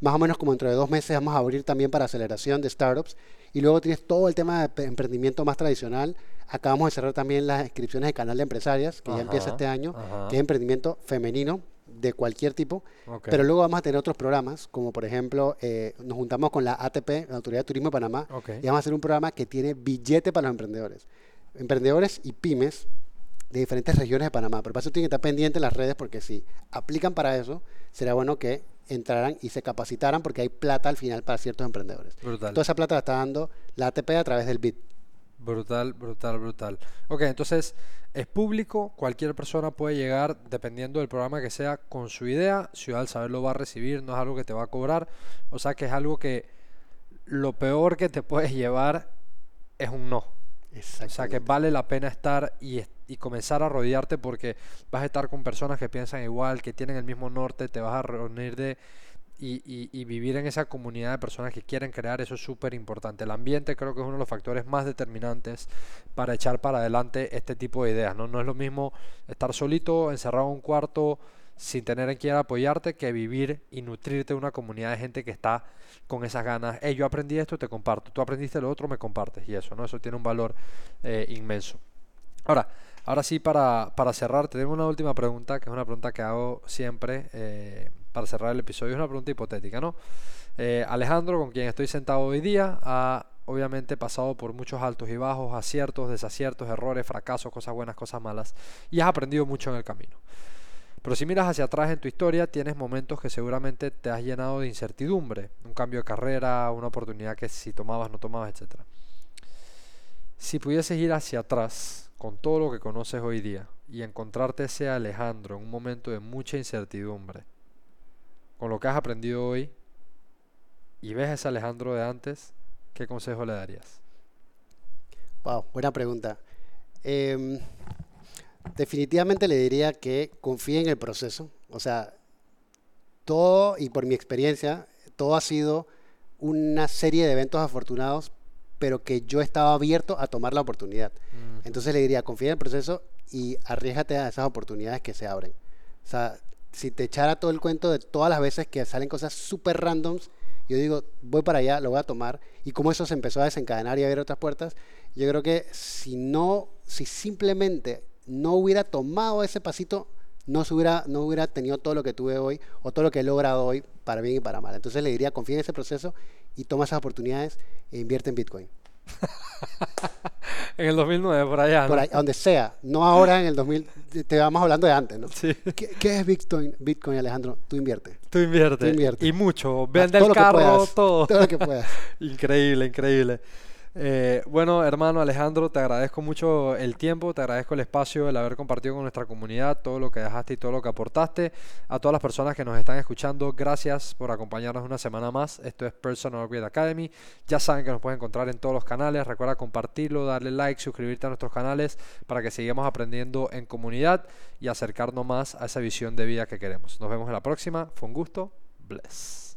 Más o menos como dentro de dos meses vamos a abrir también para aceleración de startups. Y luego tienes todo el tema de emprendimiento más tradicional. Acabamos de cerrar también las inscripciones de canal de empresarias, que ya empieza este año, que es emprendimiento femenino de cualquier tipo. Pero luego vamos a tener otros programas, como por ejemplo, eh, nos juntamos con la ATP, la Autoridad de Turismo de Panamá, y vamos a hacer un programa que tiene billete para los emprendedores. Emprendedores y pymes de diferentes regiones de Panamá. Pero para eso tienen que estar pendientes en las redes, porque si aplican para eso, será bueno que entraran y se capacitaran, porque hay plata al final para ciertos emprendedores. Toda esa plata la está dando la ATP a través del BIT. Brutal, brutal, brutal. Ok, entonces es público, cualquier persona puede llegar, dependiendo del programa que sea, con su idea. Ciudad del Saber lo va a recibir, no es algo que te va a cobrar. O sea que es algo que lo peor que te puedes llevar es un no. O sea que vale la pena estar y, y, comenzar a rodearte porque vas a estar con personas que piensan igual, que tienen el mismo norte, te vas a reunir de y, vivir en esa comunidad de personas que quieren crear, eso es súper importante. El ambiente creo que es uno de los factores más determinantes para echar para adelante este tipo de ideas. No, no es lo mismo estar solito, encerrado en un cuarto, sin tener en quien apoyarte, que vivir y nutrirte de una comunidad de gente que está con esas ganas. Hey, yo aprendí esto, te comparto. Tú aprendiste lo otro, me compartes. Y eso, ¿no? Eso tiene un valor eh, inmenso. Ahora, ahora sí, para, para cerrar, te tengo una última pregunta, que es una pregunta que hago siempre. Eh, para cerrar el episodio, es una pregunta hipotética, ¿no? Eh, Alejandro, con quien estoy sentado hoy día, ha obviamente pasado por muchos altos y bajos, aciertos, desaciertos, errores, fracasos, cosas buenas, cosas malas, y has aprendido mucho en el camino. Pero si miras hacia atrás en tu historia, tienes momentos que seguramente te has llenado de incertidumbre, un cambio de carrera, una oportunidad que si tomabas, no tomabas, etc. Si pudieses ir hacia atrás con todo lo que conoces hoy día y encontrarte ese Alejandro en un momento de mucha incertidumbre, con lo que has aprendido hoy, y ves a ese Alejandro de antes, ¿qué consejo le darías? Wow, buena pregunta. Em, definitivamente le diría que confíe en el proceso. O sea, todo, y por mi experiencia, todo ha sido una serie de eventos afortunados, pero que yo estaba abierto a tomar la oportunidad. Entonces le diría, confía en el proceso y arriesgate a esas oportunidades que se abren. O sea, si te echara todo el cuento de todas las veces que salen cosas súper randoms, yo digo, voy para allá, lo voy a tomar. Y como eso se empezó a desencadenar y a abrir otras puertas, yo creo que si no, si simplemente no hubiera tomado ese pasito, no, hubiera, no hubiera tenido todo lo que tuve hoy o todo lo que he logrado hoy para bien y para mal. Entonces le diría, confía en ese proceso y toma esas oportunidades e invierte en Bitcoin. en el 2009, por allá. Por donde sea, no ahora en el 2000, te vamos hablando de antes, ¿no? Sí. ¿Qué, es Bitcoin, Bitcoin, Alejandro? Tú invierte. Tú invierte. Y mucho. Vende el carro, todo. Todo lo que puedas. increíble, increíble. Eh, bueno, hermano Alejandro, te agradezco mucho el tiempo, te agradezco el espacio, el haber compartido con nuestra comunidad todo lo que dejaste y todo lo que aportaste. A todas las personas que nos están escuchando, gracias por acompañarnos una semana más. Esto es Personal Upgrade Academy. Ya saben que nos pueden encontrar en todos los canales. Recuerda compartirlo, darle like, suscribirte a nuestros canales para que sigamos aprendiendo en comunidad y acercarnos más a esa visión de vida que queremos. Nos vemos en la próxima. Fue un gusto. Bless.